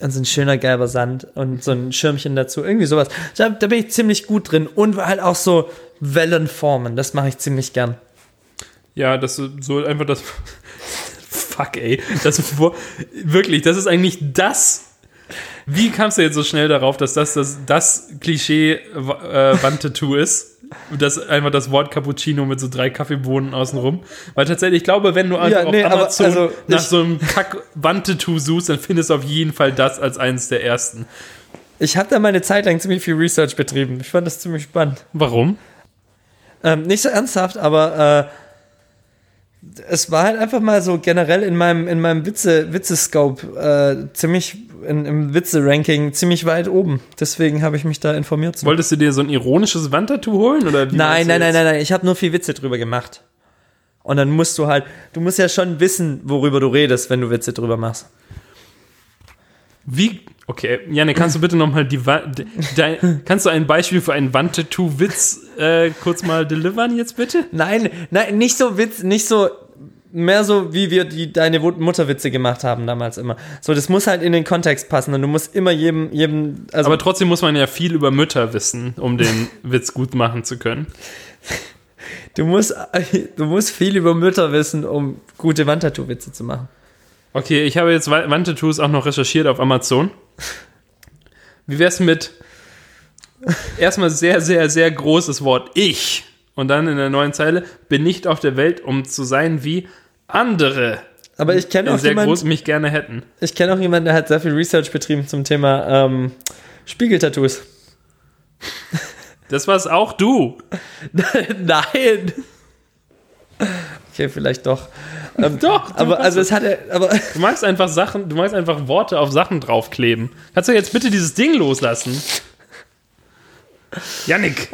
und so ein schöner gelber Sand und so ein Schirmchen dazu, irgendwie sowas. Da, da bin ich ziemlich gut drin und halt auch so Wellenformen, das mache ich ziemlich gern. Ja, das so einfach das. *laughs* Fuck, ey. Das wirklich, das ist eigentlich das. Wie kamst du jetzt so schnell darauf, dass das das, das Klischee äh, ist? Das einfach das Wort Cappuccino mit so drei Kaffeebohnen außenrum. Weil tatsächlich, ich glaube, wenn du einfach Ja, nee, auf Amazon also nach so einem Kack-Wandtattoo suchst, dann findest du auf jeden Fall das als eines der ersten. Ich habe da meine Zeit lang ziemlich viel Research betrieben. Ich fand das ziemlich spannend. Warum? Ähm, nicht so ernsthaft, aber äh, es war halt einfach mal so generell in meinem, in meinem Witze, Witze-Scope äh, ziemlich, in, im Witze-Ranking ziemlich weit oben. Deswegen habe ich mich da informiert. Wolltest du dir so ein ironisches Wandtattoo holen? Oder Nein, nein, nein, nein, nein. Ich habe nur viel Witze drüber gemacht. Und dann musst du halt, du musst ja schon wissen, worüber du redest, wenn du Witze drüber machst. Wie? Okay, Janne, kannst du bitte nochmal die dein, kannst du ein Beispiel für einen Wandtattoo-Witz äh, kurz mal delivern jetzt bitte? Nein, nein, nicht so Witz, nicht so, mehr so, wie wir die deine Mutterwitze gemacht haben damals immer. So, das muss halt in den Kontext passen und du musst immer jedem, jedem, also Aber trotzdem muss man ja viel über Mütter wissen, um den Witz gut machen zu können. du musst, du musst viel über Mütter wissen, um gute Wandtattoo-Witze zu machen. Okay, ich habe jetzt Wa- Wandtattoos auch noch recherchiert auf Amazon. Wie wär's mit erstmal sehr, sehr, sehr großes Wort Ich und dann in der neuen Zeile bin nicht auf der Welt, um zu sein wie andere, Aber ich kenne die auch sehr jemanden, groß mich gerne hätten. ich kenne auch jemanden, der hat sehr viel Research betrieben zum Thema ähm, Spiegeltattoos. Das war's auch du. *laughs* Nein. Okay, vielleicht doch. *laughs* Ähm, Doch, du aber also es hat er, aber *laughs* Du magst einfach Sachen, du magst einfach Worte auf Sachen draufkleben. Kannst du jetzt bitte dieses Ding loslassen? Yannick.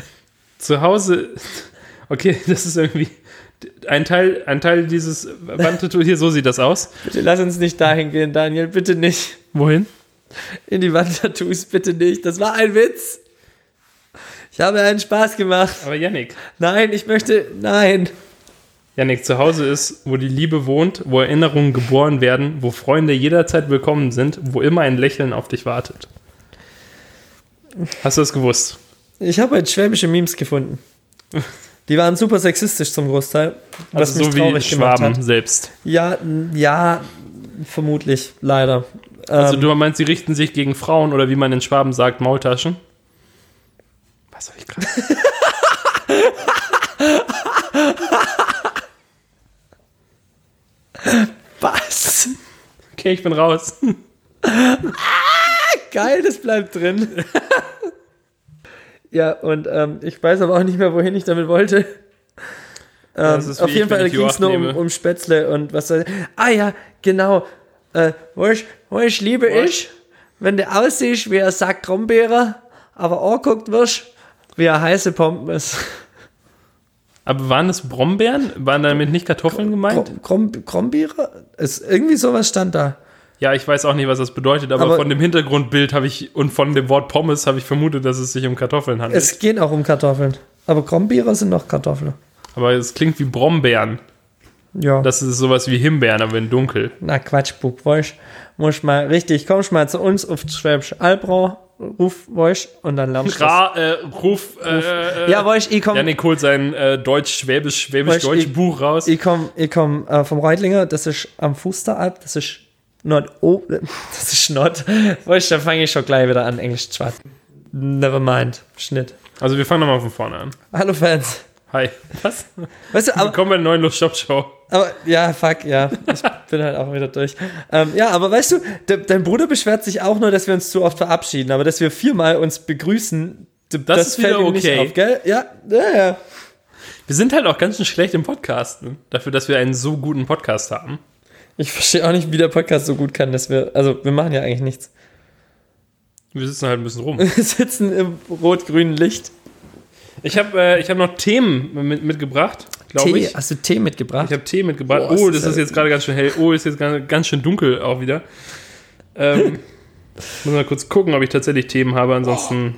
*laughs* Zu Hause. Okay, das ist irgendwie. Ein Teil, ein Teil dieses Wandtattoo hier, so sieht das aus. bitte lass uns nicht dahin gehen, Daniel, bitte nicht. Wohin? In die Wandtattoos, bitte nicht. Das war ein Witz. Ich habe einen Spaß gemacht. Aber Yannick. Nein, ich möchte. Nein. Yannick, zu Hause ist, wo die Liebe wohnt, wo Erinnerungen geboren werden, wo Freunde jederzeit willkommen sind, wo immer ein Lächeln auf dich wartet. Hast du das gewusst? Ich habe heute schwäbische Memes gefunden. Die waren super sexistisch zum Großteil. Was Also mich so wie traurig gemacht Schwaben hat. selbst. Ja, ja, vermutlich, leider. Also Ähm, du meinst, sie richten sich gegen Frauen oder wie man in Schwaben sagt, Maultaschen? Was soll ich gerade? *laughs* was? Okay, ich bin raus. Geil, das bleibt drin. *laughs* ja, und ähm, ich weiß aber auch nicht mehr, wohin ich damit wollte. Ähm, ist wie auf ich, jeden Fall ich ging es nur um, um Spätzle und was soll Ah ja, genau. Äh, weißt du, was ich liebe Was? ist, wenn du aussiehst wie ein Sack Brombeere, aber anguckt wirst wie eine heiße Pommes. Aber waren es Brombeeren? Waren damit nicht Kartoffeln gemeint? Krom, Krom, Krombeere? Ist irgendwie sowas stand da. Ja, ich weiß auch nicht, was das bedeutet, aber, Aber- von dem Hintergrundbild habe ich und von dem Wort Pommes habe ich vermutet, dass es sich um Kartoffeln handelt. Es geht auch um Kartoffeln. Aber Krombeere sind noch Kartoffeln. aber es klingt wie Brombeeren. Ja. Das ist sowas wie Himbeeren, aber in dunkel. Na Quatsch, Bub, weißt muss mal richtig, kommst mal zu uns auf Schwäbisch Albrau, ruf, weißt und dann lernst du Ra, äh, Ruf, äh, äh, Ja, weißt ich komm, Janik holt sein äh, Deutsch-Schwäbisch, Schwäbisch-Deutsch ich- Buch raus. ich komm, ich komm äh, vom Reutlinger, das ist am Fuß der Alp, das ist Nord, oh, *laughs* das ist Nord, weißt da fange ich schon gleich wieder an, Englisch zu schwatzen. Never mind, Schnitt. also wir fangen nochmal von vorne an. Hallo Fans. Hi. Was? Weißt du, aber, Willkommen bei der neuen Lust Shop Show. Aber, ja, fuck, ja, ich *laughs* bin halt auch wieder durch. Ähm, ja, aber weißt du, de, dein Bruder beschwert sich auch nur, dass wir uns zu oft verabschieden, aber dass wir viermal uns begrüßen, d- Das ist wieder ihm okay. gell? Ja, ja, ja. Wir sind halt auch ganz schön schlecht im Podcasten. Dafür, dass wir einen so guten Podcast haben. Ich verstehe auch nicht, wie der Podcast so gut kann, dass wir, also wir machen ja eigentlich nichts. Wir sitzen halt ein bisschen rum. *laughs* Wir sitzen im rot-grünen Licht. Ich habe äh, ich hab noch Themen mit, mitgebracht. Glaube ich. hast du Tee mitgebracht? Ich habe Tee mitgebracht. Boah, oh, ist das ist ja- jetzt gerade ganz schön hell. Oh, ist jetzt ganz, ganz schön dunkel auch wieder. Ähm, *laughs* muss mal kurz gucken, ob ich tatsächlich Themen habe. Ansonsten.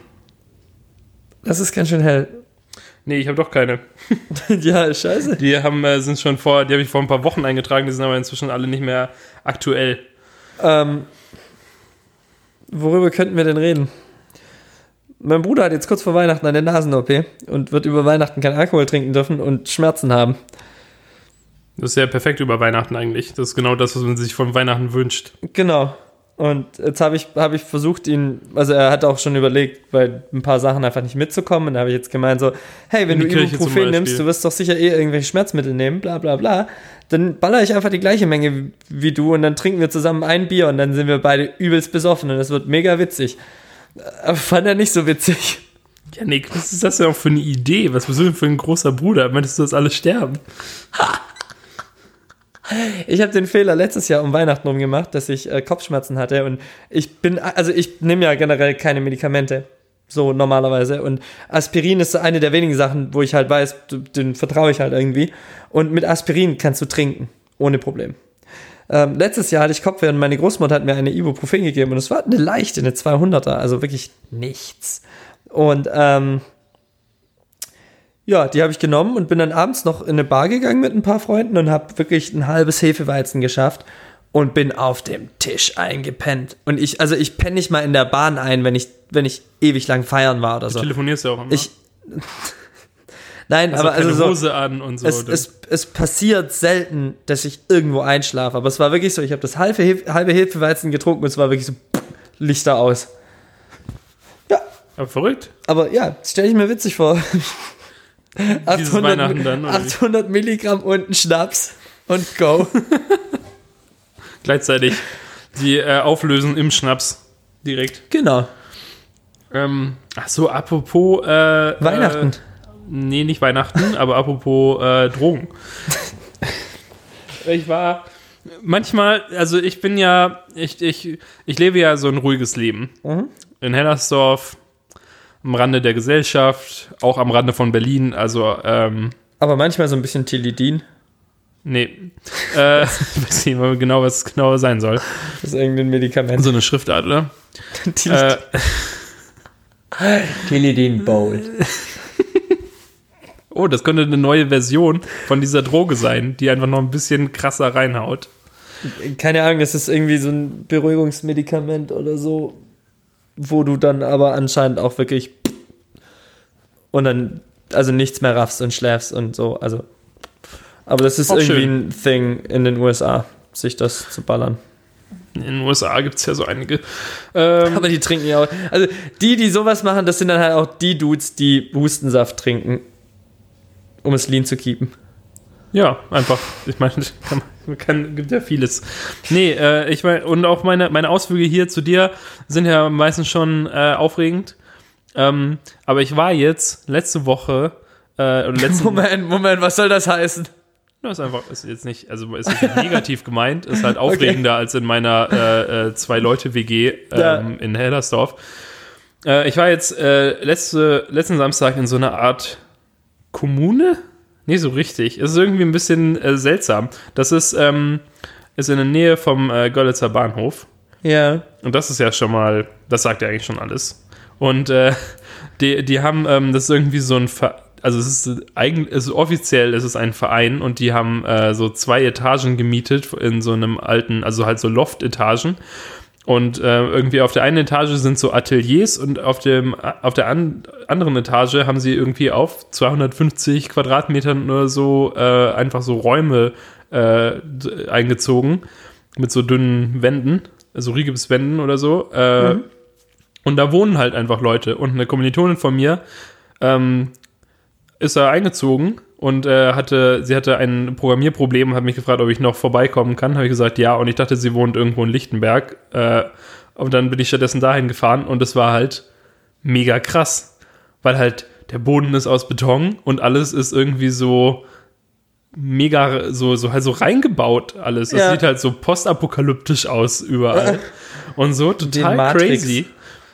das ist ganz schön hell. Nee, ich habe doch keine. *laughs* ja, scheiße. Die haben, äh, sind schon vor, die habe ich vor ein paar Wochen eingetragen, die sind aber inzwischen alle nicht mehr aktuell. Ähm, worüber könnten wir denn reden? Mein Bruder hat jetzt kurz vor Weihnachten eine Nasen-OP und wird über Weihnachten keinen Alkohol trinken dürfen und Schmerzen haben. Das ist ja perfekt über Weihnachten eigentlich. Das ist genau das, was man sich von Weihnachten wünscht. Genau. Und jetzt habe ich, hab ich versucht, ihn, also er hat auch schon überlegt, bei ein paar Sachen einfach nicht mitzukommen. Und da habe ich jetzt gemeint so, hey, wenn du Ibuprofen nimmst, du wirst doch sicher eh irgendwelche Schmerzmittel nehmen, bla bla bla. Dann baller ich einfach die gleiche Menge wie, wie du und dann trinken wir zusammen ein Bier und dann sind wir beide übelst besoffen und das wird mega witzig. Aber fand er nicht so witzig. Ja, Nick, was ist das denn auch für eine Idee? Was bist du denn für ein großer Bruder? Meintest du, dass alle sterben? *laughs* Ich habe den Fehler letztes Jahr um Weihnachten rum gemacht, dass ich äh, Kopfschmerzen hatte und ich bin, also ich nehme ja generell keine Medikamente, so normalerweise und Aspirin ist so eine der wenigen Sachen, wo ich halt weiß, den vertraue ich halt irgendwie und mit Aspirin kannst du trinken, ohne Problem. Ähm, letztes Jahr hatte ich Kopfweh und meine Großmutter hat mir eine Ibuprofen gegeben und es war eine leichte, eine 200er, also wirklich nichts. Und ähm, ja, die habe ich genommen und bin dann abends noch in eine Bar gegangen mit ein paar Freunden und habe wirklich ein halbes Hefeweizen geschafft und bin auf dem Tisch eingepennt. Und ich, also ich penne nicht mal in der Bahn ein, wenn ich, wenn ich ewig lang feiern war oder Du so. telefonierst ja auch immer. Ich, nein, Hast aber keine also so, Hose an und so. es, es, es passiert selten, dass ich irgendwo einschlafe. Aber es war wirklich so, ich habe das halbe, halbe Hefeweizen getrunken und es war wirklich so Lichter aus. Ja, aber verrückt. aber ja, stelle ich mir witzig vor. *laughs* Dieses Weihnachten dann, oder wie? 800 Milligramm und ein Schnaps und go. *laughs* Gleichzeitig die äh, auflösen im Schnaps direkt. genau. Ähm, ach so, apropos äh, Weihnachten. Äh, nee, nicht Weihnachten, *laughs* aber apropos äh, Drogen. ich war manchmal, also ich bin ja, ich, ich, ich lebe ja so ein ruhiges Leben. Mhm. In Hellersdorf, am Rande der Gesellschaft, auch am Rande von Berlin, also ähm, Aber manchmal so ein bisschen Tilidin. nee, äh, ich *laughs* weiß nicht mal genau, was es genau sein soll. Das ist irgendein Medikament. So eine Schriftart, oder? *laughs* Tilidin, Äh, Tilidin Bowl. Oh, das könnte eine neue Version von dieser Droge sein, die einfach noch ein bisschen krasser reinhaut. Keine Ahnung, das ist irgendwie so ein Beruhigungsmedikament oder so, wo du dann aber anscheinend auch wirklich und dann also nichts mehr raffst und schläfst und so. Also, aber das ist Auch irgendwie schön. ein Thing in den USA, sich das zu ballern. In den USA gibt es ja so einige. *laughs* Ähm, Aber die trinken ja auch. Also die, die sowas machen, das sind dann halt auch die Dudes, die Hustensaft trinken, um es lean zu keepen. ja, einfach. Ich meine, *laughs* kann, kann, gibt ja vieles. Nee, äh, ich meine, und auch meine, meine Ausflüge hier zu dir sind ja meistens schon äh, aufregend. Ähm, aber ich war jetzt letzte Woche, äh, *laughs* Moment, Moment, was soll das heißen? Das ist einfach, ist jetzt nicht, also ist nicht negativ gemeint, ist halt *laughs* aufregender als in meiner äh, äh, Zwei-Leute-WG ähm, Ja. in Hellersdorf. Äh, ich war jetzt letzte, letzten Samstag in so einer Art Kommune? Nee, so richtig. Es ist irgendwie ein bisschen äh, seltsam. Das ist, ähm, ist in der Nähe vom äh, Görlitzer Bahnhof. Ja. Und das ist ja schon mal, das sagt ja eigentlich schon alles. Und äh, die, die haben, ähm, das ist irgendwie so ein, Ver also es ist eigentlich, es ist offiziell, es ist ein Verein und die haben äh, so zwei Etagen gemietet in so einem alten, also halt so Loft-Etagen. Und äh, irgendwie auf der einen Etage sind so Ateliers und auf, dem, auf der an, anderen Etage haben sie irgendwie auf 250 Quadratmetern oder so äh, einfach so Räume äh, eingezogen mit so dünnen Wänden, also Rigipswänden oder so. Äh, Und da wohnen halt einfach Leute. Und eine Kommilitonin von mir ähm, ist da eingezogen und äh, hatte, sie hatte ein Programmierproblem und hat mich gefragt, ob ich noch vorbeikommen kann. Habe ich gesagt, ja. Und ich dachte, sie wohnt irgendwo in Lichtenberg. Äh, und dann bin ich stattdessen dahin gefahren und es war halt mega krass, weil halt der Boden ist aus Beton und alles ist irgendwie so mega so so halt so reingebaut alles. Es Ja. sieht halt so postapokalyptisch aus überall *laughs* und so total crazy.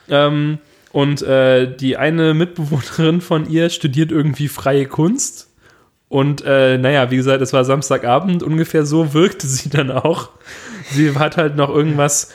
Ähm, und äh, die eine Mitbewohnerin von ihr studiert irgendwie freie Kunst Und äh, naja, wie gesagt, es war Samstagabend, ungefähr so wirkte sie dann auch. Sie hat halt noch irgendwas.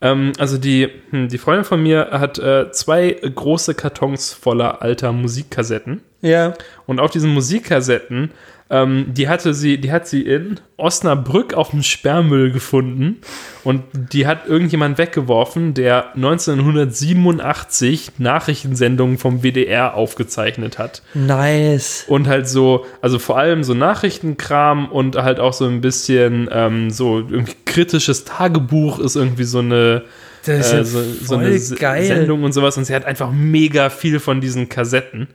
Ähm, also die, hm, die Freundin von mir hat äh, zwei große Kartons voller alter Musikkassetten. Ja. Und auf diesen Musikkassetten, ähm, die hatte sie, die hat sie in Osnabrück auf dem Sperrmüll gefunden und die hat irgendjemand weggeworfen, der 1987 Nachrichtensendungen vom WDR aufgezeichnet hat. Nice. Und halt so, also vor allem so Nachrichtenkram und halt auch so ein bisschen ähm, so irgendwie kritisches Tagebuch ist irgendwie so eine Das ist äh, so, so eine geil. Sendung und sowas und sie hat einfach mega viel von diesen Kassetten.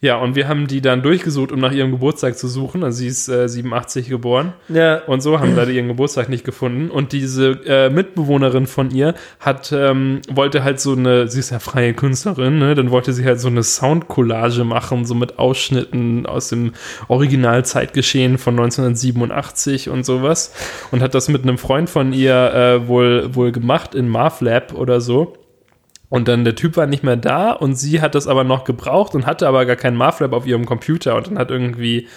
Ja, und wir haben die dann durchgesucht, um nach ihrem Geburtstag zu suchen. Also sie ist äh, 87 geboren. Ja. Und so haben leider ihren Geburtstag nicht gefunden. Und diese äh, Mitbewohnerin von ihr hat, ähm, wollte halt so eine, sie ist ja freie Künstlerin, ne? Dann wollte sie halt so eine Soundcollage machen, so mit Ausschnitten aus dem Originalzeitgeschehen von 1987 und sowas. Und hat das mit einem Freund von ihr äh, wohl, wohl gemacht in MarfLab oder so. Und dann der Typ war nicht mehr da und sie hat das aber noch gebraucht und hatte aber gar keinen MarfLab auf ihrem Computer und dann hat irgendwie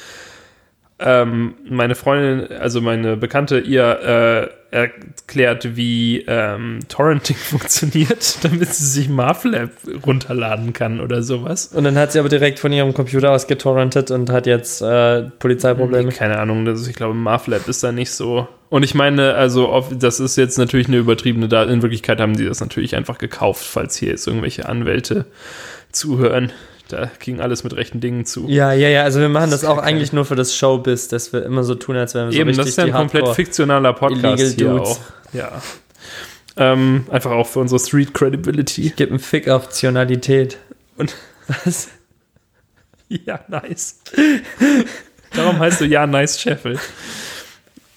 ähm, meine Freundin, also meine Bekannte, ihr äh, erklärt, wie ähm, Torrenting *laughs* funktioniert, damit sie sich MarfLab runterladen kann oder sowas. Und dann hat sie aber direkt von ihrem Computer aus getorrentet und hat jetzt äh, Polizeiprobleme. Keine Ahnung, das ist, ich glaube, MarfLab ist da nicht so. Und ich meine, also das ist jetzt natürlich eine übertriebene Daten. In Wirklichkeit haben die das natürlich einfach gekauft, falls hier jetzt irgendwelche Anwälte zuhören. Da ging alles mit rechten Dingen zu. Ja, ja, ja, also wir machen das, ist auch eigentlich nur für das Showbiz, dass wir immer so tun, als wären wir so Eben, richtig das ist ja ein komplett Hardcore- fiktionaler Podcast hier Dudes. auch. Ja. Ähm, einfach auch für unsere Street Credibility. Gib einen Fick auf Tionalität. Und Was? *laughs* ja, nice. Darum heißt du ja nice Scheffel.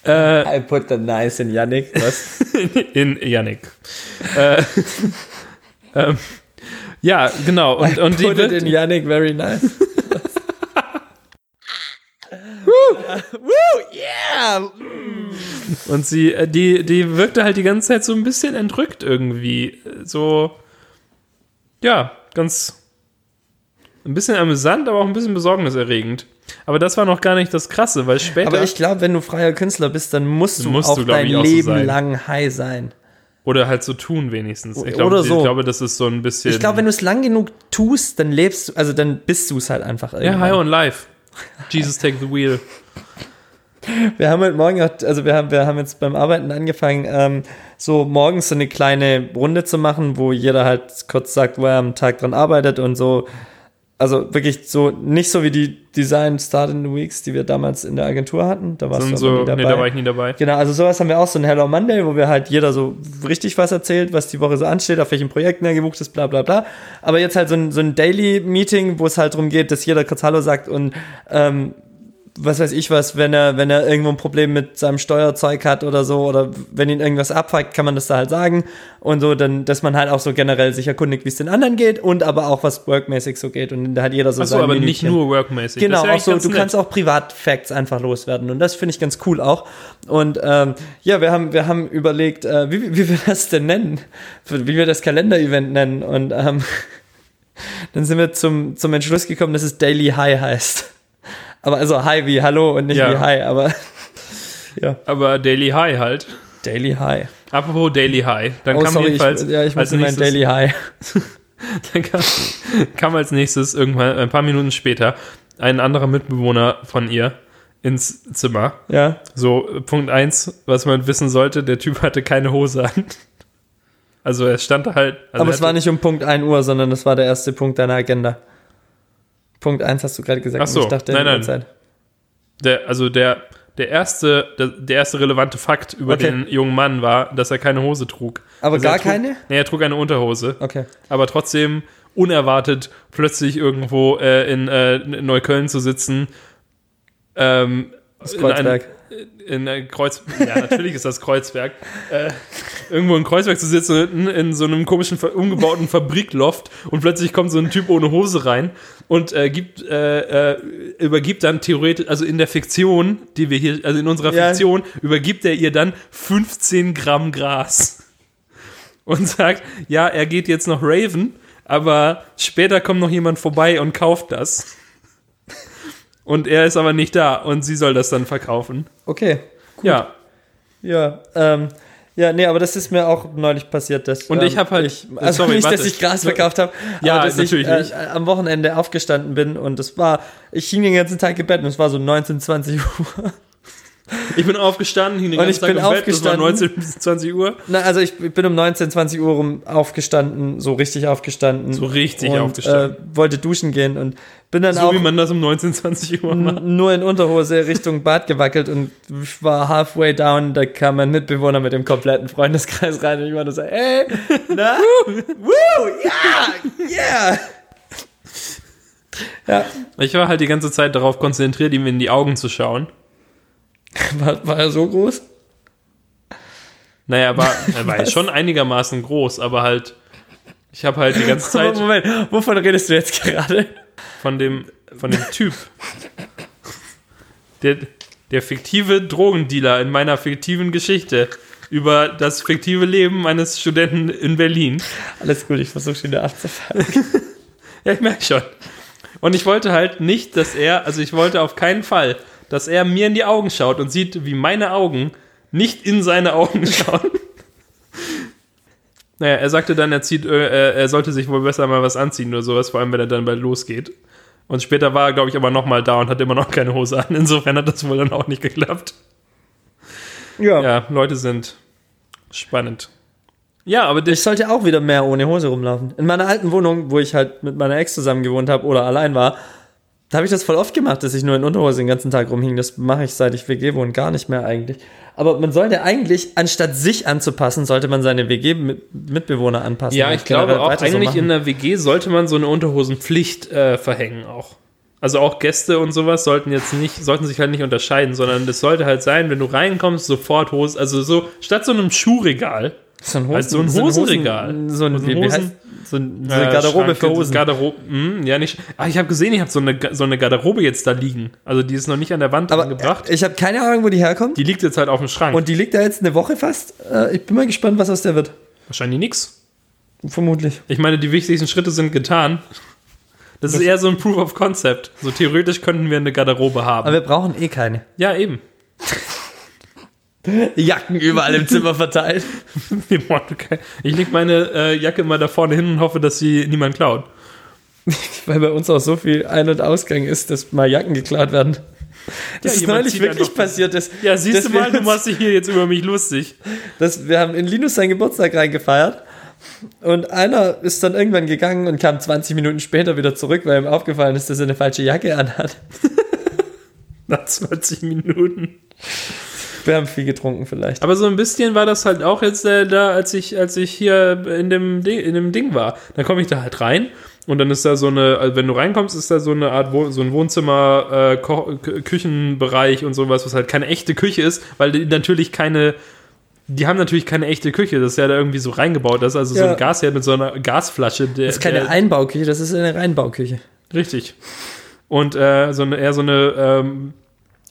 Äh, I put the nice in Yannick. Was? *laughs* in Yannick. Äh, *laughs* ähm, ja, genau. Und, und die put it wird, in Yannick, very nice. *laughs* Woo! Woo! Yeah! und sie, äh, die, die wirkte halt die ganze Zeit so ein bisschen entrückt irgendwie. So, ja, ganz ein bisschen amüsant, aber auch ein bisschen besorgniserregend. Aber das war noch gar nicht das Krasse, weil später. Aber ich glaube, wenn du freier Künstler bist, dann musst du Musst auch du, glaub dein ich, auch so Leben sein. lang high sein. Oder halt so tun wenigstens. Ich Oder glaube, so. ich glaube, das ist so ein bisschen. Ich glaube, wenn du es lang genug tust, dann lebst du, also dann bist du es halt einfach ja, irgendwann. high on life. Jesus take the wheel. *laughs* Wir haben heute Morgen auch, also wir haben, wir haben jetzt beim Arbeiten angefangen, ähm, so morgens so eine kleine Runde zu machen, wo jeder halt kurz sagt, wo er am Tag dran arbeitet und so. Also wirklich so, nicht so wie die Design Start in the Weeks, die wir damals in der Agentur hatten. Da warst Und du so, nie dabei. nee, da war ich nie dabei. Genau, also sowas haben wir auch so ein Hello Monday, wo wir halt jeder so richtig was erzählt, was die Woche so ansteht, auf welchen Projekten er gebucht ist, bla bla bla. Aber jetzt halt so ein, so ein Daily Meeting, wo es halt darum geht, dass jeder kurz Hallo sagt und ähm, was weiß ich was, wenn er, wenn er irgendwo ein Problem mit seinem Steuerzeug hat oder so, oder wenn ihn irgendwas abfuckt, kann man das da halt sagen. Und so, dann, dass man halt auch so generell sich erkundigt, wie es den anderen geht und aber auch was workmäßig so geht. Und da hat jeder so Achso, sein aber nicht Minütchen. nur workmäßig. Genau, auch so, du nett. kannst auch Privat-Facts einfach loswerden und das finde ich ganz cool auch. Und ähm, ja, wir haben, wir haben überlegt, äh, wie, wie wir das denn nennen, wie wir das Kalender-Event nennen und ähm, *laughs* dann sind wir zum, zum Entschluss gekommen, dass es Daily High heißt. Aber also Hi wie Hallo und nicht Ja. wie Hi, aber *laughs* ja, Aber Daily High halt. Daily High. Apropos Daily High. Dann Oh, kam sorry, jedenfalls. ich, ja, ich als mein nächstes- Daily High. *laughs* Dann kam, kam als nächstes irgendwann ein paar Minuten später ein anderer Mitbewohner von ihr ins Zimmer. Ja, So, Punkt eins, was man wissen sollte, der Typ hatte keine Hose an. Also er stand da halt. Also aber er es war nicht um Punkt 1 Uhr, sondern das war der erste Punkt deiner Agenda. Punkt 1 hast du gerade gesagt. Ach so, ich dachte, nein, nein. Uhrzeit. Der, also der, der erste, der, der erste relevante Fakt über Okay. den jungen Mann war, dass er keine Hose trug. Aber Also gar trug, keine? Nee, er trug eine Unterhose. Okay. aber trotzdem unerwartet plötzlich irgendwo äh, in äh, Neukölln zu sitzen. Ähm, Das Kreuzberg. In, ein Kreuz, ja, natürlich ist das Kreuzberg. Äh, irgendwo in Kreuzberg zu sitzen, in, in so einem komischen, umgebauten Fabrikloft und plötzlich kommt so ein Typ ohne Hose rein und äh, gibt, äh, äh, übergibt dann theoretisch, also in der Fiktion, die wir hier, also in unserer Ja. Fiktion, übergibt er ihr dann 15 Gramm Gras und sagt, ja, er geht jetzt noch Raven, aber später kommt noch jemand vorbei und kauft das. Und er ist aber nicht da und sie soll das dann verkaufen. Okay. Ja. Ja, ähm, ja, nee, aber das ist mir auch neulich passiert, dass Und ich ähm, hab halt- ich, also sorry, nicht, warte. dass ich Gras verkauft habe, Ja, aber dass natürlich ich äh, nicht. am Wochenende aufgestanden bin und es war, ich hing den ganzen Tag im Bett und es war so 19, 20 Uhr. *laughs* Ich bin aufgestanden, hing den Und ich Tag bin im Bett, das war aufgestanden. 19 bis 20 Uhr. Na, also ich bin um 19, 20 Uhr rum aufgestanden, so richtig aufgestanden. So richtig und, aufgestanden. Äh, wollte duschen gehen und bin dann So auch wie man das um 19, 20 Uhr macht. nur in Unterhose Richtung Bad gewackelt und ich war halfway down, da kam mein Mitbewohner mit dem kompletten Freundeskreis rein und ich war nur so, ey, na, *laughs* woo, ja, yeah. Ja, Ich war halt die ganze Zeit darauf konzentriert, ihm in die Augen zu schauen. *laughs* war, war er so groß? Naja, *laughs* er war, er war schon einigermaßen groß, aber halt, ich habe halt die ganze *laughs* Zeit Moment, wovon redest du jetzt gerade? von dem, von dem Typ, der, der fiktive Drogendealer in meiner fiktiven Geschichte über das fiktive Leben eines Studenten in Berlin. Alles gut, ich versuche schon wieder abzufangen. Ja, ich merke schon. Und ich wollte halt nicht, dass er, also ich wollte auf keinen Fall, dass er mir in die Augen schaut und sieht, wie meine Augen nicht in seine Augen *laughs* schauen. Naja, er sagte dann, er, zieht, äh, er sollte sich wohl besser mal was anziehen oder sowas, vor allem wenn er dann bald losgeht. Und später war er, glaube ich, aber nochmal da und hat immer noch keine Hose an. Insofern hat das wohl dann auch nicht geklappt. Ja. Ja, Leute sind spannend. Ja, aber Ich sollte auch wieder mehr ohne Hose rumlaufen. In meiner alten Wohnung, wo ich halt mit meiner Ex zusammen gewohnt habe oder allein war, da habe ich das voll oft gemacht, dass ich nur in Unterhose den ganzen Tag rumhing. Das mache ich, seit ich WG wohne, gar nicht mehr eigentlich. Aber man sollte eigentlich, anstatt sich anzupassen, sollte man seine WG-Mitbewohner anpassen. Ja, ich glaube auch, so eigentlich machen. in der WG sollte man so eine Unterhosenpflicht äh, verhängen auch. Also auch Gäste und sowas sollten jetzt nicht, sollten sich halt nicht unterscheiden, sondern es sollte halt sein, wenn du reinkommst, sofort Hose, also so, statt so einem Schuhregal, so ein, halt so ein Hosenregal. So ein, So ein wie, wie Hosen- so ein, so eine äh, Garderobe Schrank, für Hosen. Garderobe, hm, ja nicht. Ah, ich habe gesehen, ich habe so eine, so eine Garderobe jetzt da liegen. Also die ist noch nicht an der Wand Aber angebracht. ich habe keine Ahnung, wo die herkommt. Die liegt jetzt halt auf dem Schrank. Und die liegt da jetzt eine Woche fast. Äh, ich bin mal gespannt, was aus der wird. Wahrscheinlich nix. Vermutlich. Ich meine, die wichtigsten Schritte sind getan. Das ist eher so ein Proof of Concept. So theoretisch könnten wir eine Garderobe haben. Aber wir brauchen eh keine. ja, eben. Jacken überall im Zimmer verteilt. *laughs* Ich lege meine äh, Jacke immer da vorne hin und hoffe, dass sie niemand klaut. *laughs* Weil bei uns auch so viel Ein- und Ausgang ist, dass mal Jacken geklaut werden. Das ist jemand neulich wirklich passiert. Dass, Ja, siehst du mal, du machst dich hier jetzt über mich lustig. dass wir haben in Linus seinen Geburtstag reingefeiert und einer ist dann irgendwann gegangen und kam 20 Minuten später wieder zurück, weil ihm aufgefallen ist, dass er eine falsche Jacke anhat. *laughs* Nach 20 Minuten. Wir haben viel getrunken vielleicht. Aber so ein bisschen war das halt auch jetzt äh, da, als ich, als ich hier in dem, Ding, in dem Ding war. Dann komme ich da halt rein und dann ist da so eine, also wenn du reinkommst, ist da so eine Art, Wohn so ein Wohnzimmer, äh, Küchenbereich und sowas, was halt keine echte Küche ist, weil die natürlich keine, die haben natürlich keine echte Küche, das ist ja da irgendwie so reingebaut. Das ist also so Ja. ein Gasherd mit so einer Gasflasche. Der, Das ist keine der, Einbauküche, das ist eine Reinbauküche. Richtig. Und äh, so eine, eher so eine ähm,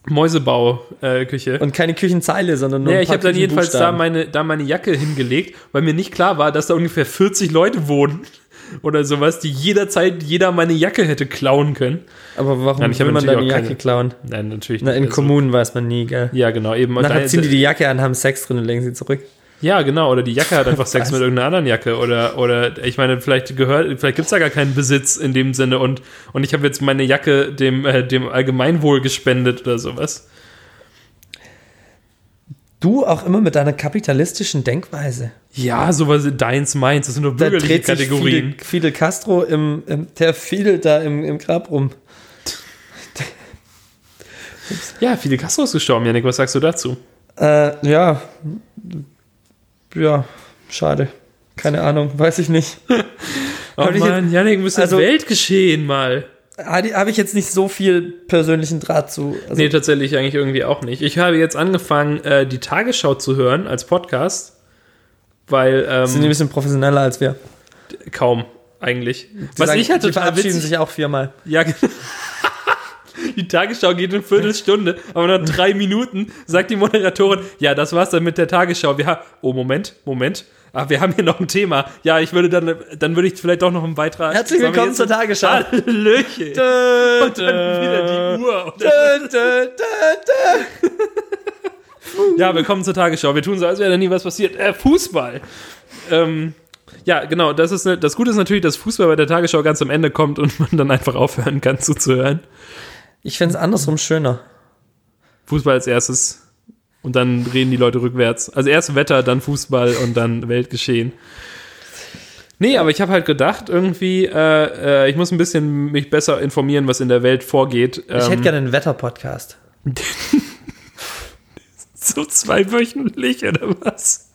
Mäusebau-Küche. Und keine Küchenzeile, sondern nur Ja, ein ich habe dann jedenfalls da meine, da meine Jacke hingelegt, weil mir nicht klar war, dass da ungefähr 40 Leute wohnen *laughs* oder sowas, die jederzeit jeder meine Jacke hätte klauen können. Aber warum Nein, ich will habe man deine Jacke keine- klauen? Nein, natürlich Na, in Also, Kommunen weiß man nie, gell? Ja, genau, eben. Und Nachher da- ziehen die die Jacke an, haben Sex drin und legen sie zurück. Ja, genau, oder die Jacke hat einfach *laughs* Sex mit irgendeiner anderen Jacke oder, oder ich meine, vielleicht gehört, vielleicht gibt es da gar keinen Besitz in dem Sinne und, und ich habe jetzt meine Jacke dem, äh, dem Allgemeinwohl gespendet oder sowas. Du auch immer mit deiner kapitalistischen Denkweise. Ja, sowas deins, meins, das sind nur Da bürgerliche dreht sich Kategorien. Fidel, Fidel Castro im, im der Fidel da im, im Grab rum. Ja, Fidel Castro ist gestorben, Janik, was sagst du dazu? Äh, ja. Ja, schade. Keine Ahnung, weiß ich nicht. *laughs* Oh ich Mann, Janik, müsste also- Weltgeschehen mal. Habe ich jetzt nicht so viel persönlichen Draht zu. Also, Nee, tatsächlich eigentlich irgendwie auch nicht. Ich habe jetzt angefangen, äh, die Tagesschau zu hören als Podcast, weil sind die ein ähm, bisschen professioneller als wir. kaum eigentlich. Die Was sagen, ich halt die verabschieden witzig, sich auch viermal. ja, genau. *laughs* Die Tagesschau geht eine Viertelstunde, aber nach drei Minuten sagt die Moderatorin, ja, das war's dann mit der Tagesschau. Wir oh, Moment, Moment. Ach, wir haben hier noch ein Thema. Ja, ich würde dann, dann würde ich vielleicht doch noch einen Beitrag. Herzlich willkommen zur Tagesschau. Hallöchen. Dö, Und dann wieder die Uhr. dö, dö, dö, dö. *laughs* Ja, willkommen zur Tagesschau. Wir tun so, als wäre da nie was passiert. Äh, Fußball. Ähm, ja, genau. Das, ist ne, das Gute ist natürlich, dass Fußball bei der Tagesschau ganz am Ende kommt und man dann einfach aufhören kann zuzuhören. Ich finde es andersrum schöner. Fußball als erstes. Und dann reden die Leute rückwärts. Also erst Wetter, dann Fußball und dann Weltgeschehen. Nee, aber ich habe halt gedacht, irgendwie, äh, äh, ich muss ein bisschen mich besser informieren, was in der Welt vorgeht. Ich hätte gerne einen Wetter-Podcast. *laughs* so zweiwöchentlich oder was?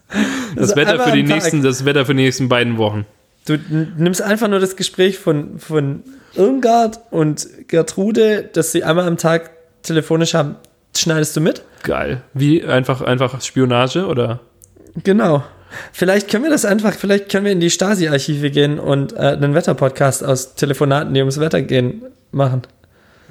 Das Also Wetter für die nächsten, das Wetter für die nächsten beiden Wochen. Du nimmst einfach nur das Gespräch von, von Irmgard und Gertrude, das sie einmal am Tag telefonisch haben, schneidest du mit? Geil. Wie einfach einfach Spionage oder? Genau. Vielleicht können wir das einfach, vielleicht können wir in die Stasi-Archive gehen und äh, einen Wetterpodcast aus Telefonaten, die ums Wetter gehen, machen.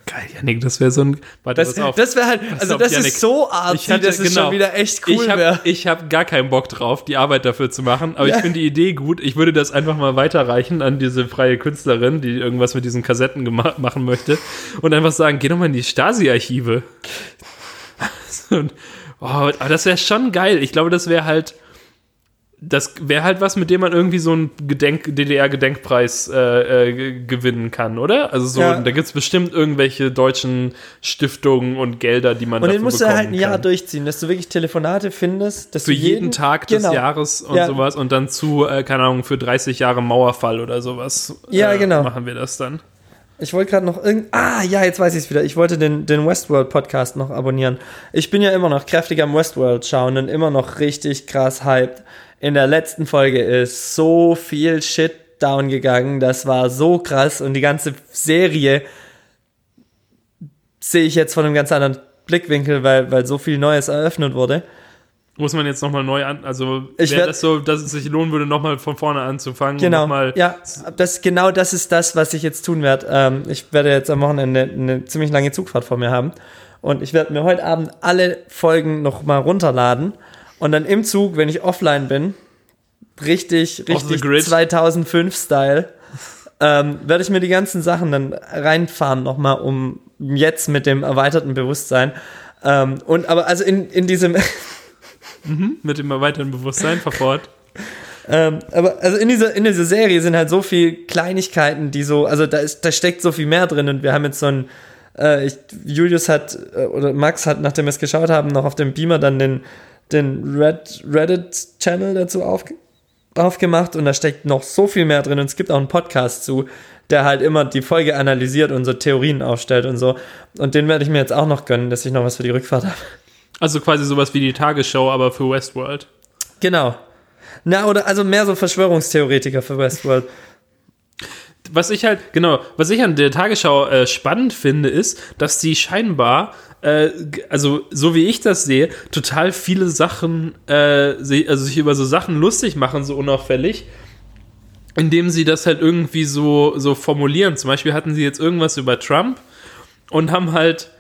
Geil, Janik, das wäre so ein. Warte, Das, auf. das wäre halt, also auf, das Yannick. ist so artig, hatte- es genau. schon wieder echt cool ich habe hab gar keinen Bock drauf, die Arbeit dafür zu machen, aber Ja. ich finde die Idee gut. Ich würde das einfach mal weiterreichen an diese freie Künstlerin, die irgendwas mit diesen Kassetten machen möchte und einfach sagen, geh doch mal in die Stasi-Archive. *laughs* So, oh, aber das wäre schon geil. Ich glaube, das wäre halt das wäre halt was, mit dem man irgendwie so einen Gedenk DDR-Gedenkpreis äh, äh, gewinnen kann, oder? Also so, Ja. da gibt es bestimmt irgendwelche deutschen Stiftungen und Gelder, die man Und den dafür musst du halt ein Jahr kann. durchziehen, dass du wirklich Telefonate findest, dass Für du jeden, Tag des genau. Jahres und Ja. sowas und dann zu, äh, keine Ahnung, für 30 Jahre Mauerfall oder sowas. Ja, äh, genau. Machen wir das dann. Ich wollte gerade noch irgend. Ah, ja, jetzt weiß ich es wieder. Ich wollte den, den Westworld-Podcast noch abonnieren. Ich bin ja immer noch kräftig am Westworld schauen und immer noch richtig krass hyped. In der letzten Folge ist so viel Shit down gegangen. Das war so krass und die ganze Serie sehe ich jetzt von einem ganz anderen Blickwinkel, weil, weil so viel Neues eröffnet wurde. Muss man jetzt nochmal neu an, also Ich wäre das so, dass es sich lohnen würde, nochmal von vorne anzufangen? Genau. Ja, das, genau das ist das, was ich jetzt tun werde. Ähm, ich werde jetzt am Wochenende eine ziemlich lange Zugfahrt vor mir haben. Und ich werde mir heute Abend alle Folgen noch mal runterladen. Und dann im Zug, wenn ich offline bin, richtig, richtig grid. 2005-Style, ähm, werde ich mir die ganzen Sachen dann reinfahren noch mal, um jetzt mit dem erweiterten Bewusstsein. Ähm, und aber also in, in diesem *laughs* Mit dem erweiterten Bewusstsein verfort. Ähm, aber also in dieser, in dieser Serie sind halt so viele Kleinigkeiten, die so, also da, ist, da steckt so viel mehr drin und wir haben jetzt so ein, äh, ich, Julius hat, äh, oder Max hat, nachdem wir es geschaut haben, noch auf dem Beamer dann den, den Red, Reddit-Channel dazu aufge aufgemacht und da steckt noch so viel mehr drin und es gibt auch einen Podcast zu, der halt immer die Folge analysiert und so Theorien aufstellt und so. Und den werde ich mir jetzt auch noch gönnen, dass ich noch was für die Rückfahrt habe. Also quasi sowas wie die Tagesschau, aber für Westworld. Genau. Na, oder also mehr so Verschwörungstheoretiker für Westworld. Was ich halt, genau, was ich an der Tagesschau äh, spannend finde, ist, dass die scheinbar, äh, also so wie ich das sehe, total viele Sachen, äh, also sich über so Sachen lustig machen, so unauffällig, indem sie das halt irgendwie so, so formulieren. Zum Beispiel hatten sie jetzt irgendwas über Trump und haben halt,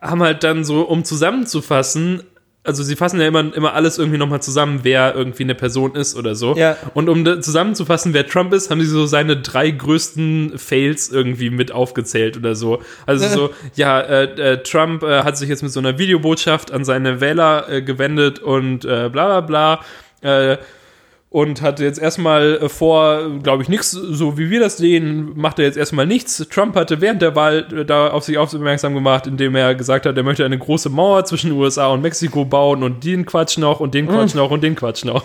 haben halt dann so, um zusammenzufassen, also sie fassen ja immer, immer alles irgendwie nochmal zusammen, wer irgendwie eine Person ist oder so. Ja. Und um zusammenzufassen, wer Trump ist, haben sie so seine drei größten Fails irgendwie mit aufgezählt oder so. Also so, *laughs* ja, äh, äh, Trump äh, hat sich jetzt mit so einer Videobotschaft an seine Wähler äh, gewendet und äh, bla bla bla. Äh, und hat jetzt erstmal äh, vor, glaube ich, nichts, so wie wir das sehen, macht er jetzt erstmal nichts. Trump hatte während der Wahl äh, da auf sich aufmerksam gemacht, indem er gesagt hat, er möchte eine große Mauer zwischen USA und Mexiko bauen und den Quatsch noch und den Quatsch noch und den Quatsch noch.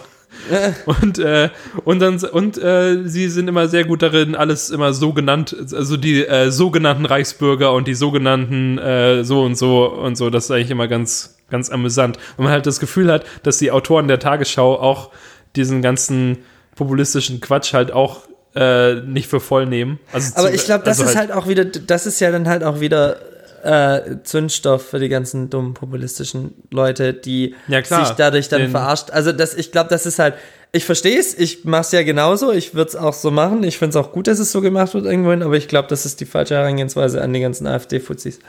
Und, äh, und dann und äh, sie sind immer sehr gut darin, alles immer so genannt, also die äh, sogenannten Reichsbürger und die sogenannten äh, so und so und so, das ist eigentlich immer ganz, ganz amüsant. Und man halt das Gefühl hat, dass die Autoren der Tagesschau auch diesen ganzen populistischen Quatsch halt auch äh, nicht für voll nehmen. Also Aber zu- ich glaube, das also ist halt auch wieder, das ist ja dann halt auch wieder äh, Zündstoff für die ganzen dummen populistischen Leute, die Ja, klar. sich dadurch dann Den- verarscht. Also das, ich glaube, das ist halt, ich verstehe es, ich mache es ja genauso, ich würde es auch so machen, ich finde es auch gut, dass es so gemacht wird irgendwohin, aber ich glaube, das ist die falsche Herangehensweise an die ganzen AfD-Fuzis.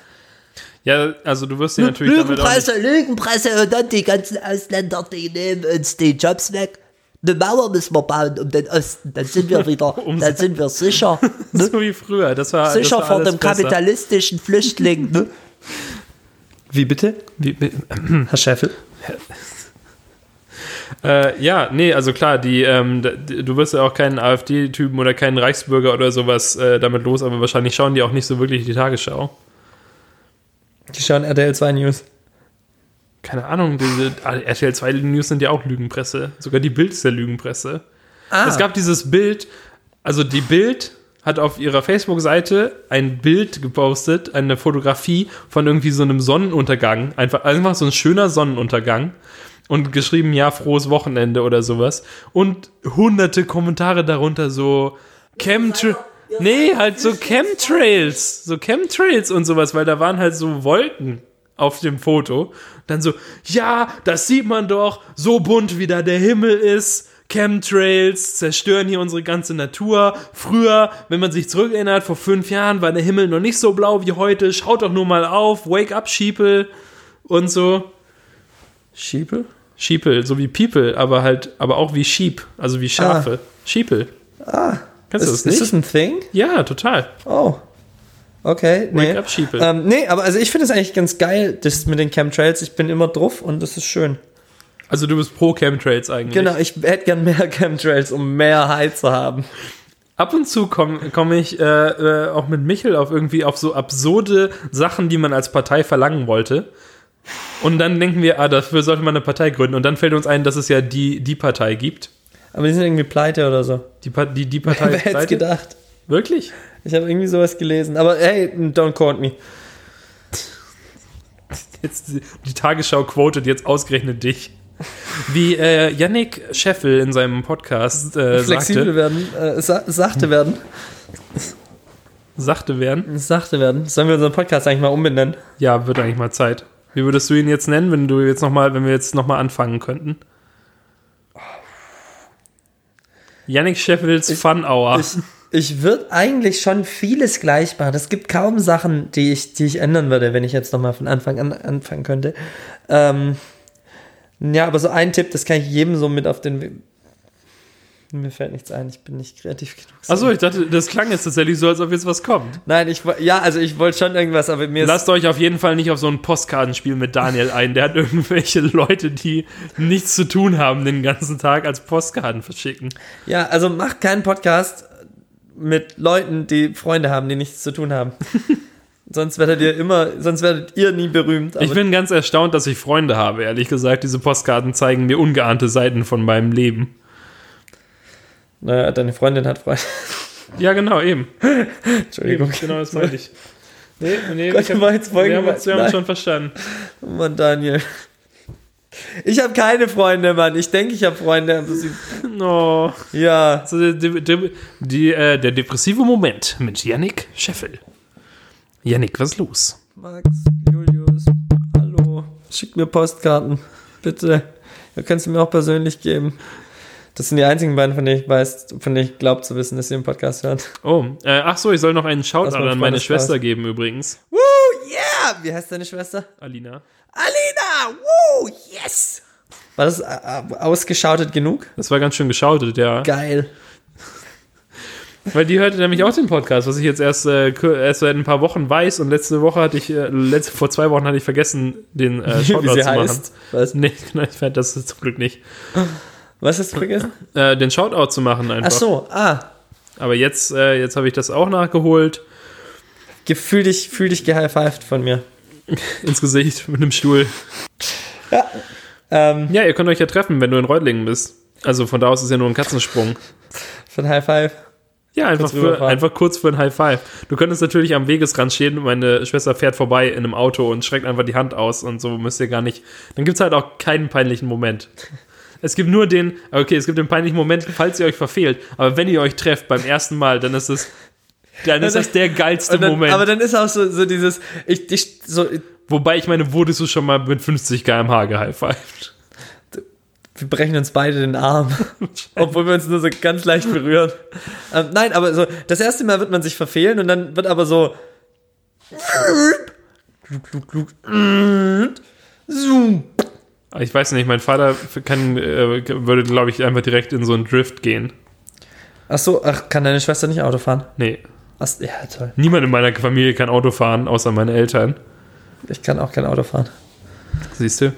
Ja, also du wirst dir natürlich damit auch nicht, Lügenpresse, Lügenpresse und dann die ganzen Ausländer, die nehmen uns die Jobs weg. Eine Mauer müssen wir bauen um den Osten, dann sind wir wieder, *laughs* dann sind wir *laughs* sicher, ne? So wie früher. Das war, sicher das war vor dem besser. kapitalistischen Flüchtling. Ne? Wie bitte? Wie, wie, *clears throat* Herr Scheffel? *laughs* Äh, ja, nee, also klar, die, ähm, du wirst ja auch keinen AfD-Typen oder keinen Reichsbürger oder sowas äh, damit los, aber wahrscheinlich schauen die auch nicht so wirklich die Tagesschau. Die schauen RTL 2 News. Keine Ahnung, diese RTL 2 News sind ja auch Lügenpresse. Sogar die Bild ist ja Lügenpresse. Ah, Es gab dieses Bild, also die Bild hat auf ihrer Facebook-Seite ein Bild gepostet, eine Fotografie von irgendwie so einem Sonnenuntergang. Einfach, einfach so ein schöner Sonnenuntergang. Und geschrieben, ja, frohes Wochenende oder sowas. Und hunderte Kommentare darunter so Chemtra Nee, halt so Chemtrails. So Chemtrails und sowas, weil da waren halt so Wolken auf dem Foto. Dann so, ja, das sieht man doch, so bunt wie da der Himmel ist. Chemtrails zerstören hier unsere ganze Natur. Früher, wenn man sich zurückerinnert, vor fünf Jahren war der Himmel noch nicht so blau wie heute. Schaut doch nur mal auf, wake up, Sheeple und so. Schiepel? Sheeple, so wie People, aber halt, aber auch wie Sheep, also wie Schafe. Sheeple. Ah. Kennst du das Ist, nicht? ist das ein Thing? ja, total. Oh. Okay, nee. Up. Ähm, nee, aber also ich finde es eigentlich ganz geil, das mit den Chemtrails. Ich bin immer drauf und das ist schön. Also du bist pro Chemtrails eigentlich. Genau, ich hätte gern mehr *laughs* Chemtrails, um mehr High zu haben. Ab und zu komme komm ich äh, äh, auch mit Michel auf irgendwie auf so absurde Sachen, die man als Partei verlangen wollte. Und dann denken wir, ah, dafür sollte man eine Partei gründen. Und dann fällt uns ein, dass es ja die, die Partei gibt. Aber die sind irgendwie pleite oder so. Die, Pa- die, die Partei. *laughs* Wer hätte es pleite? gedacht? Wirklich? Ich habe irgendwie sowas gelesen. Aber hey, don't quote me. Jetzt, die- Tagesschau quotet jetzt ausgerechnet dich. Wie äh, Yannick Scheffel in seinem Podcast äh, Flexibel sagte, werden, äh, sa sachte werden. sachte werden. Sachte werden. Sollen wir unseren Podcast eigentlich mal umbenennen? Ja, wird eigentlich mal Zeit. Wie würdest du ihn jetzt nennen, wenn du jetzt noch mal, wenn wir jetzt noch mal anfangen könnten? Yannick Scheffels Fun Hour. Ich, ich würde eigentlich schon vieles gleich machen. Es gibt kaum Sachen, die ich, die ich ändern würde, wenn ich jetzt nochmal von Anfang an anfangen könnte. Ähm, ja, aber so ein Tipp, das kann ich jedem so mit auf den. We- Mir fällt nichts ein, ich bin nicht kreativ genug. Achso, ich dachte, das klang jetzt tatsächlich so, als ob jetzt was kommt. Nein, ich ja, also ich wollte schon irgendwas, aber mir ist. Lasst euch auf jeden Fall nicht auf so ein Postkartenspiel mit Daniel ein. Der hat *laughs* irgendwelche Leute, die nichts zu tun haben, den ganzen Tag als Postkarten verschicken. Ja, also macht keinen Podcast mit Leuten, die Freunde haben, die nichts zu tun haben. *laughs* sonst werdet ihr immer, sonst werdet ihr nie berühmt. Ich bin ganz erstaunt, dass ich Freunde habe, ehrlich gesagt. Diese Postkarten zeigen mir ungeahnte Seiten von meinem Leben. naja, deine Freundin hat Freunde. *laughs* Ja, genau, eben. Entschuldigung. eben genau, das meinte ich. Nee, nee, Gott, ich hab, wir haben uns, wir haben uns schon verstanden. Oh Mann, Daniel. Ich habe keine Freunde, Mann. Ich denke, ich habe Freunde, aber sie. *laughs* No. Ja. Also, die, die, die, äh, der depressive Moment mit Yannick Scheffel. Yannick, was ist los? Max, Julius, hallo. Schickt mir Postkarten. Bitte. Ihr könnt sie mir auch persönlich geben. Das sind die einzigen beiden, von denen ich weiß, von denen ich glaube zu wissen, dass sie den Podcast hören. Oh, äh, ach so, ich soll noch einen Shoutout an meine. Schwester geben übrigens. Woo, yeah! Wie heißt deine Schwester? Alina. Alina! Woo, yes! War das äh, äh, ausgeschautet genug? Das war ganz schön geschautet, ja. Geil. *laughs* Weil die hörte nämlich auch den Podcast, was ich jetzt erst, äh, erst seit ein paar Wochen weiß. Und letzte Woche hatte ich, äh, letzte, vor zwei Wochen hatte ich vergessen, den äh, *laughs* Shoutout Wie sie zu machen. heißt? Was? Nee, *laughs* nein, ich fand das zum Glück nicht. Was hast du vergessen? Äh, den Shoutout zu machen einfach. Ach so, ah. Aber jetzt, äh, jetzt habe ich das auch nachgeholt. Gefühl dich, fühl dich gehighfived von mir. *laughs* Ins Gesicht mit einem Stuhl. Ja. Ähm, Ja, ihr könnt euch ja treffen, wenn du in Reutlingen bist. Also von da aus ist ja nur ein Katzensprung. von High Five. Ja, einfach, Kurz für, einfach kurz für ein High Five. Du könntest natürlich am Wegesrand stehen und meine Schwester fährt vorbei in einem Auto und schreckt einfach die Hand aus und so müsst ihr gar nicht. Dann gibt es halt auch keinen peinlichen Moment. Es gibt nur den, okay, es gibt den peinlichen Moment, falls ihr euch verfehlt, aber wenn ihr euch trefft beim ersten Mal, dann ist es, dann ist das der geilste dann, Moment. Aber dann ist auch so, so dieses, ich, ich, so, Wobei, ich meine, wurdest du schon mal mit 50 km/h gehighfived? wir brechen uns beide den Arm, *laughs* obwohl wir uns nur so ganz leicht berühren. Ähm, nein, aber so, das erste Mal wird man sich verfehlen und dann wird aber so, Zoom. Ich weiß nicht, mein Vater kann, äh, würde, glaube ich, einfach direkt in so einen Drift gehen. Ach so, ach, kann deine Schwester nicht Auto fahren? Nee. Ach, ja, toll. Niemand in meiner Familie kann Auto fahren, außer meine Eltern. Ich kann auch kein Auto fahren. Siehst du?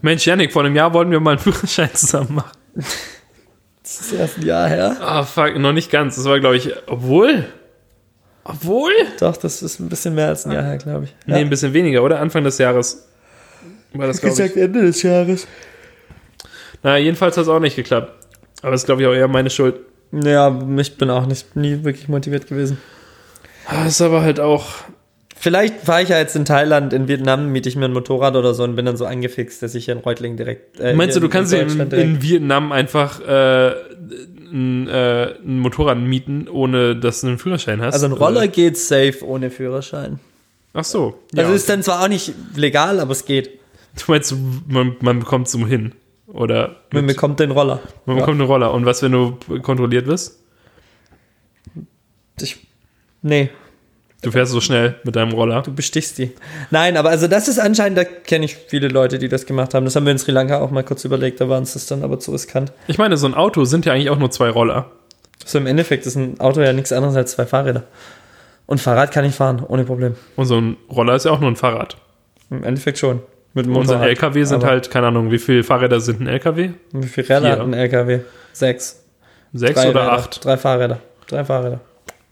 Mensch, Janik, vor einem Jahr wollten wir mal einen *laughs* Führerschein zusammen machen. Das ist erst ein Jahr her. Ah, fuck, noch nicht ganz. Das war, glaube ich, obwohl. Obwohl? Doch, das ist ein bisschen mehr als ein Jahr her, glaube ich. Nee, ein bisschen weniger, oder? Anfang des Jahres war das, glaube ich. Ende des Jahres. Na, jedenfalls hat es auch nicht geklappt. Aber das ist, glaube ich, auch eher meine Schuld. Ja, ich bin auch nicht nie wirklich motiviert gewesen. Ah, ist aber halt auch. Vielleicht fahre ich ja jetzt in Thailand, in Vietnam miete ich mir ein Motorrad oder so und bin dann so angefixt, dass ich hier in Reutling direkt. äh, Meinst du, du kannst in, direkt- in Vietnam einfach äh, ein, äh, ein Motorrad mieten, ohne dass du einen Führerschein hast? Also ein Roller geht safe ohne Führerschein. Ach so. Ja. Also ist dann zwar auch nicht legal, aber es geht. du meinst, man, man bekommt so hin? Oder Man bekommt den Roller. man Ja. bekommt einen Roller. Und was, wenn du kontrolliert wirst? Ich, nee, Du fährst so schnell mit deinem Roller. du bestichst die. Nein, aber also das ist anscheinend, da kenne ich viele Leute, die das gemacht haben. Das haben wir in Sri Lanka auch mal kurz überlegt, da war uns das dann aber zu riskant. Ich meine, so ein Auto sind ja eigentlich auch nur zwei Roller. So im Endeffekt ist ein Auto ja nichts anderes als zwei Fahrräder. Und Fahrrad kann ich fahren, ohne Problem. Und so ein Roller ist ja auch nur ein Fahrrad. Im Endeffekt schon. Mit Motorrad. LKW sind Aber halt, keine Ahnung, wie viele Fahrräder sind ein LKW? Wie viele Räder Vier. hat ein LKW? Sechs. Sechs Drei oder Räder. acht? Drei Fahrräder. Drei Fahrräder.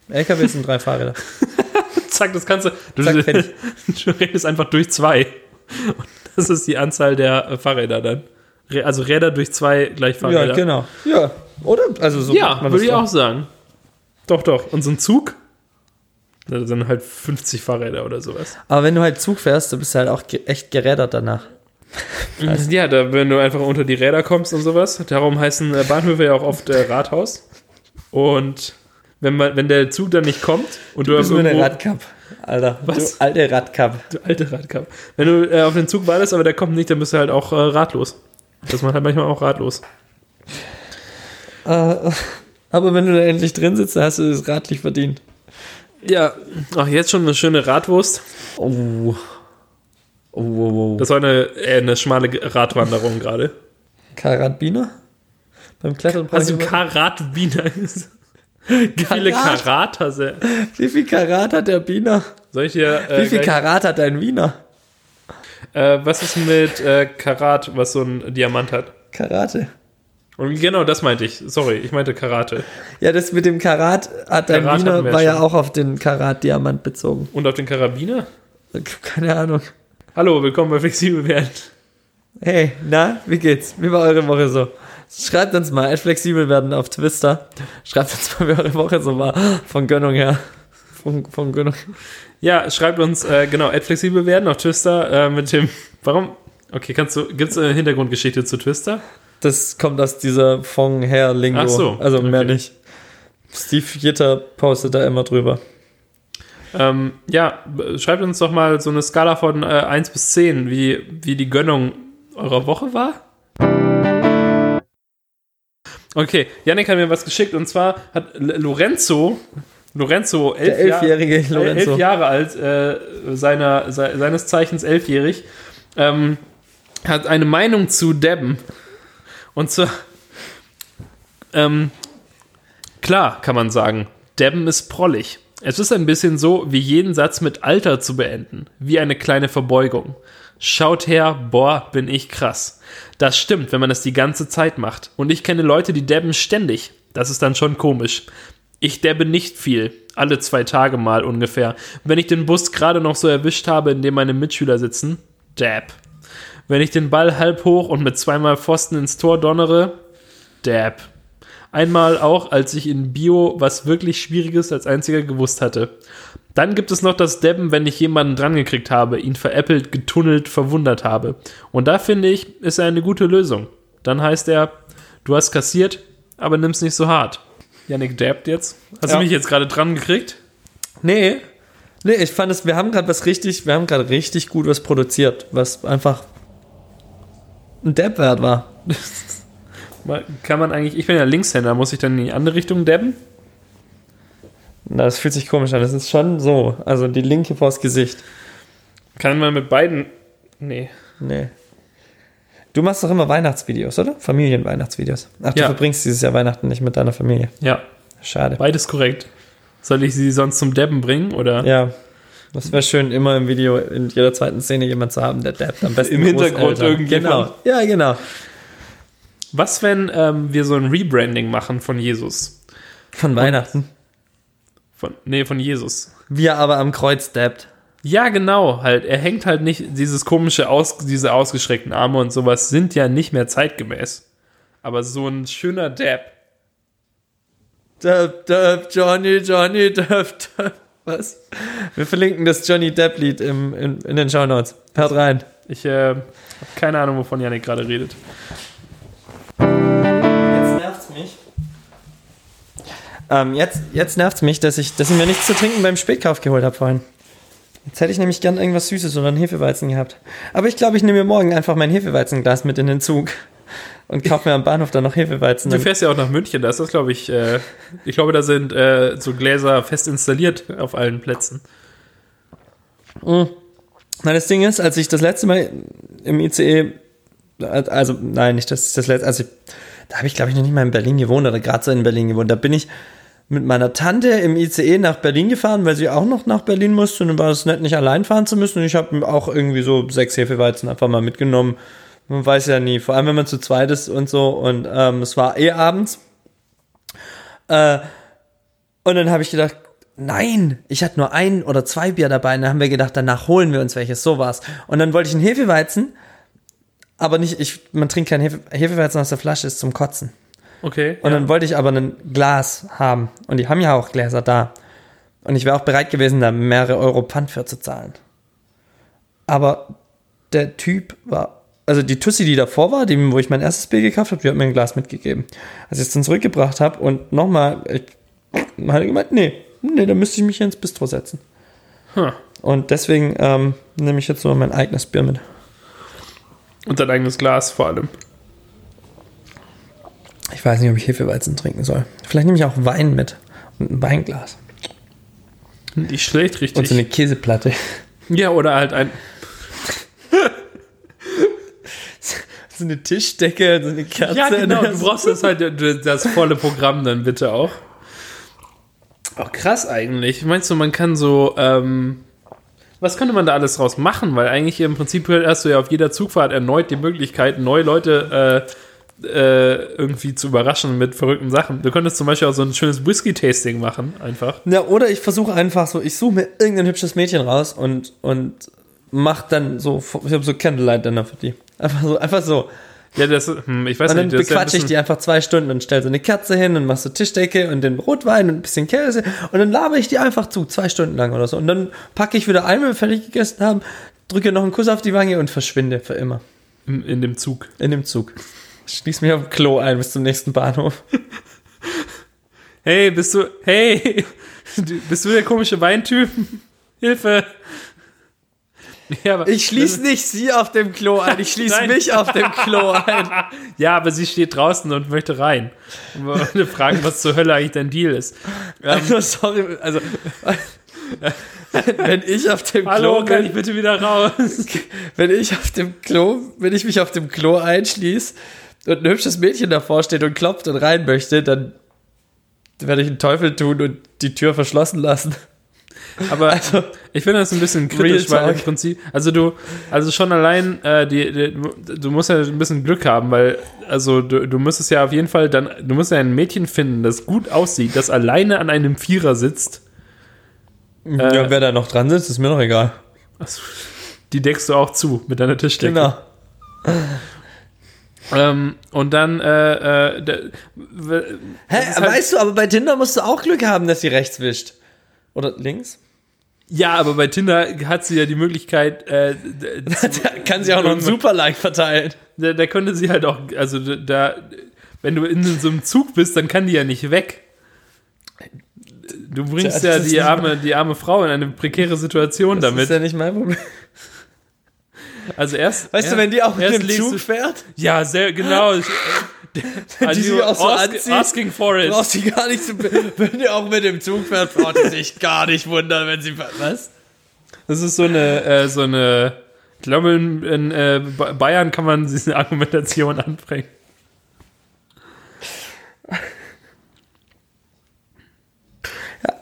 LKW sind drei Fahrräder. *laughs* Zack, das kannst du. Du, Zack, *laughs* du redest einfach durch zwei. Und das ist die Anzahl der äh, Fahrräder dann. Also Räder durch zwei gleich Fahrräder. Ja, genau. Ja, oder? Also so Ja, würde ich auch sagen. Doch, doch. Und so ein Zug? Da sind halt 50 Fahrräder oder sowas. Aber wenn du halt Zug fährst, du bist halt auch echt gerädert danach. *laughs* Ja, da, wenn du einfach unter die Räder kommst und sowas. Darum heißen äh, Bahnhöfe ja auch oft äh, Rathaus. Und wenn, man, wenn der Zug dann nicht kommt und du, Du bist nur eine irgendwo- Radkapp, Alter. Was? Du alte Radkapp. Du alte Radkapp. Wenn du äh, auf den Zug wartest, aber der kommt nicht, dann bist du halt auch äh, ratlos. Das macht halt manchmal auch ratlos. Äh, *laughs* aber wenn du da endlich drin sitzt, dann hast du das Rad nicht verdient. Ja, ach, jetzt schon eine schöne Radwurst. Oh. Oh, oh, oh. Das war eine, äh, eine schmale Radwanderung gerade. Karabiner? Beim Klettern Also brauche ich- Karatbiner. Wie viele Karat? Karat hast du? Wie viel Karat hat der Biener? Soll ich dir. Äh, Wie viel Karat hat dein Wiener? äh, was ist mit äh, Karat, was so ein Diamant hat? Karate. Und genau das meinte ich. Sorry, ich meinte Karate. Ja, das mit dem Karat hat dein Karat Wiener war ja schon. auch auf den Karat-Diamant bezogen. Und auf den Karabiner? Keine Ahnung. Hallo, willkommen bei Flexibel werden. Hey, na, wie geht's? Wie war eure Woche so? Schreibt uns mal, flexibel werden auf Twister. Schreibt uns mal, wie eure Woche so war. Von Gönnung her. Von, von Gönnung. Ja, schreibt uns, äh, genau, flexibel werden auf Twister äh, mit dem. Warum? Okay, kannst du. Gibt es eine Hintergrundgeschichte zu Twister? Das kommt aus dieser von her Lingo. Ach so, Also mehr okay. nicht. Steve Jitter postet da immer drüber. Ähm, ja, schreibt uns doch mal so eine Skala von äh, 1 bis 10, wie, wie die Gönnung eurer Woche war. Okay, Yannick hat mir was geschickt und zwar hat Lorenzo, Lorenzo, elf, Der Jahr- elfjährige el- Lorenzo. elf Jahre alt, äh, seiner, se seines Zeichens elfjährig, ähm, hat eine Meinung zu Debben. Und zwar, ähm, klar kann man sagen, Debben ist prollig. Es ist ein bisschen so, wie jeden Satz mit Alter zu beenden, wie eine kleine Verbeugung. Schaut her, boah, bin ich krass. Das stimmt, wenn man es die ganze Zeit macht. Und ich kenne Leute, die debben ständig. Das ist dann schon komisch. Ich debbe nicht viel, alle zwei Tage mal ungefähr. Wenn ich den Bus gerade noch so erwischt habe, in dem meine Mitschüler sitzen, dab. Wenn ich den Ball halb hoch und mit zweimal Pfosten ins Tor donnere, dab. Einmal auch, als ich in Bio was wirklich Schwieriges als einziger gewusst hatte. Dann gibt es noch das Debben, wenn ich jemanden drangekriegt habe, ihn veräppelt, getunnelt, verwundert habe. Und da finde ich, ist er eine gute Lösung. Dann heißt er, du hast kassiert, aber nimm's nicht so hart. Yannick dabbt jetzt. Hast Ja. du mich jetzt gerade dran gekriegt? Nee. Nee, ich fand es, wir haben gerade was richtig, wir haben gerade richtig gut was produziert, was einfach ein Depp wert war. Kann man eigentlich, ich bin ja Linkshänder, muss ich dann in die andere Richtung dabben? Na, das fühlt sich komisch an. Das ist schon so. Also die linke vors Gesicht. Kann man mit beiden. Nee. Nee. Du machst doch immer Weihnachtsvideos, oder? Familienweihnachtsvideos. Ach, du Ja. verbringst dieses Jahr Weihnachten nicht mit deiner Familie. Ja, Schade. beides korrekt. Soll ich sie sonst zum Deppen bringen oder? Ja. Das wäre schön, immer im Video in jeder zweiten Szene jemand zu haben, der dappt. Am besten Im Hintergrund Großeltern. irgendjemand. Genau. Ja, genau. Was, wenn ähm, wir so ein Rebranding machen von Jesus? Von Weihnachten. Von, nee, von Jesus. Wie er aber am Kreuz dappt. Ja, genau, halt. Er hängt halt nicht, dieses komische, aus, diese ausgestreckten Arme und sowas sind ja nicht mehr zeitgemäß. Aber so ein schöner Dab. Dab, dab, Johnny, Johnny, dab, dab. Was? Wir verlinken das Johnny Depp-Lied im, in, in den Shownotes. Hört rein. Ich äh, habe keine Ahnung, wovon Janik gerade redet. Jetzt nervt's mich. Ähm, jetzt jetzt nervt's mich, dass ich, dass ich mir nichts zu trinken beim Spätkauf geholt habe vorhin. Jetzt hätte ich nämlich gern irgendwas Süßes oder einen Hefeweizen gehabt. Aber ich glaube, ich nehme mir morgen einfach mein Hefeweizenglas mit in den Zug und kaufe mir am Bahnhof dann noch Hefeweizen. Du fährst ja auch nach München, da ist das, glaube ich, äh, ich glaube, da sind äh, so Gläser fest installiert auf allen Plätzen. Na, das Ding ist, als ich das letzte Mal im ICE, also nein, nicht das, das letzte, also da habe ich glaube ich noch nicht mal in Berlin gewohnt oder gerade so in Berlin gewohnt. Da bin ich mit meiner Tante im ICE nach Berlin gefahren, weil sie auch noch nach Berlin musste und dann war es nett, nicht allein fahren zu müssen. Und ich habe auch irgendwie so sechs Hefeweizen einfach mal mitgenommen. Man weiß ja nie, vor allem wenn man zu zweit ist und so. Und ähm, es war eh abends. Äh, und dann habe ich gedacht, nein, ich hatte nur ein oder zwei Bier dabei. Und dann haben wir gedacht, danach holen wir uns welches. So war's. Und dann wollte ich einen Hefeweizen, aber nicht, ich, man trinkt keinen Hefe, Hefeweizen aus der Flasche, ist zum Kotzen. Okay. Und ja. dann wollte ich aber ein Glas haben. Und die haben ja auch Gläser da. Und ich wäre auch bereit gewesen, da mehrere Euro Pfand für zu zahlen. Aber der Typ war, also die Tussi, die davor war, die, wo ich mein erstes Bier gekauft habe, die hat mir ein Glas mitgegeben. Als ich es dann zurückgebracht habe und nochmal, ich hat er gemeint, nee, nee, da müsste ich mich hier ins Bistro setzen. Huh. Und deswegen ähm, nehme ich jetzt nur mein eigenes Bier mit. Und dein eigenes Glas vor allem. Ich weiß nicht, ob ich Hefeweizen trinken soll. Vielleicht nehme ich auch Wein mit und ein Weinglas. Nicht schlecht, richtig. Und so eine Käseplatte. ja, oder halt ein. So eine Tischdecke, so eine Kerze. Ja, genau. und Du brauchst das halt, das volle Programm dann bitte auch. Auch krass eigentlich. Meinst du, man kann so, ähm, was könnte man da alles draus machen? Weil eigentlich im Prinzip hast du ja auf jeder Zugfahrt erneut die Möglichkeit, neue Leute äh, äh, irgendwie zu überraschen mit verrückten Sachen. Du könntest zum Beispiel auch so ein schönes Whisky-Tasting machen, einfach. Ja, oder ich versuche einfach so, ich suche mir irgendein hübsches Mädchen raus und, und mach dann so, ich habe so Candlelight-Dinner für die. Einfach so, einfach so. Ja, das, hm, ich weiß Und dann nicht, das ist ja bequatsche ich die einfach zwei Stunden und stell so eine Kerze hin und mach so Tischdecke und den Rotwein und ein bisschen Käse und dann laber ich die einfach zu, zwei Stunden lang oder so. Und dann packe ich wieder ein, wenn wir fertig gegessen haben, drücke noch einen Kuss auf die Wange und verschwinde für immer in, in dem Zug. in dem Zug. Schließ mich auf dem Klo ein bis zum nächsten Bahnhof. Hey, bist du, hey, *laughs* bist du der komische Weintyp? *laughs* Hilfe! Ja, Ich schließe nicht sie auf dem Klo ein, ich schließe mich auf dem Klo ein. *laughs* Ja, aber sie steht draußen und möchte rein. Und wir fragen, was zur Hölle eigentlich dein Deal ist. Also, sorry, also, wenn ich auf dem Hallo, Klo kann bin, ich bitte wieder raus? wenn ich auf dem Klo, wenn ich mich auf dem Klo einschließe und ein hübsches Mädchen davor steht und klopft und rein möchte, dann werde ich einen Teufel tun und die Tür verschlossen lassen. Aber Also, ich finde das ein bisschen kritisch, weil im. Prinzip, also du, also schon allein, äh, die, die, du musst ja ein bisschen Glück haben, weil, also du, du müsstest ja auf jeden Fall dann, du musst ja ein Mädchen finden, das gut aussieht, das alleine an einem Vierer sitzt. ja, wer da noch dran sitzt, ist mir doch egal. Also, die deckst du auch zu mit deiner Tischdecke. Genau. Ähm, und dann, äh, äh, Hä, halt- weißt du, aber bei Tinder musst du auch Glück haben, dass sie rechts wischt. Oder links? Ja, aber bei Tinder hat sie ja die Möglichkeit, äh, *laughs* Da kann sie auch noch einen Super-Like verteilen. da, da könnte sie halt auch, also da, wenn du in so einem Zug bist, dann kann die ja nicht weg. Du bringst ja das ist die arme, die arme Frau in eine prekäre Situation Das damit. ist ja nicht mein Problem. also erst, Weißt du, erst- wenn die auch mit dem Zug du- fährt, Ja, sehr genau. Ich- *laughs* *laughs* Also die sich auch so ask, anzieht, asking for it. brauchst du gar nicht zu. *laughs* Wenn die auch mit dem Zug fährt, braucht die sich gar nicht wundern, wenn sie. Was? Das ist so eine, äh, so eine Ich glaube, in, in äh, Ba- Bayern kann man diese Argumentation anbringen. Ja,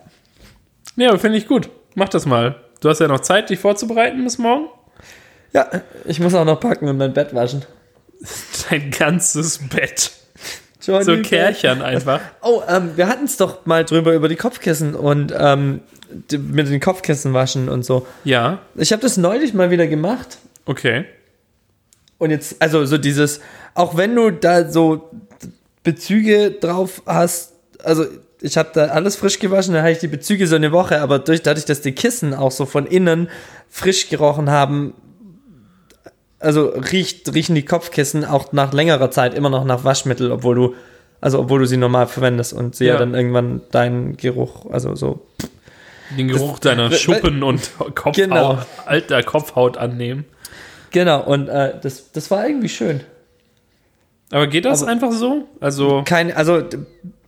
ja finde ich gut. Mach das mal. Du hast ja noch Zeit, dich vorzubereiten bis morgen. Ja, ich muss auch noch packen und mein Bett waschen. *laughs* Dein ganzes Bett. Johnny So. Kärchern einfach. Oh, ähm, wir hatten es doch mal drüber über die Kopfkissen und ähm, die, mit den Kopfkissen waschen und so. Ja, Ich habe das neulich mal wieder gemacht. okay. Und jetzt, also so dieses, auch wenn du da so Bezüge drauf hast, also ich habe da alles frisch gewaschen, dann hatte ich die Bezüge so eine Woche, aber durch, dadurch, dass die Kissen auch so von innen frisch gerochen haben, also riecht, riechen die Kopfkissen auch nach längerer Zeit immer noch nach Waschmittel, obwohl du, also obwohl du sie normal verwendest und sie ja, Ja. dann irgendwann deinen Geruch, also so Den Geruch deiner weil- Schuppen und Kopfhaut, Genau. alter Kopfhaut annehmen. Genau, und äh, das, das war irgendwie schön. Aber geht das Aber- einfach so? Also, Kein, also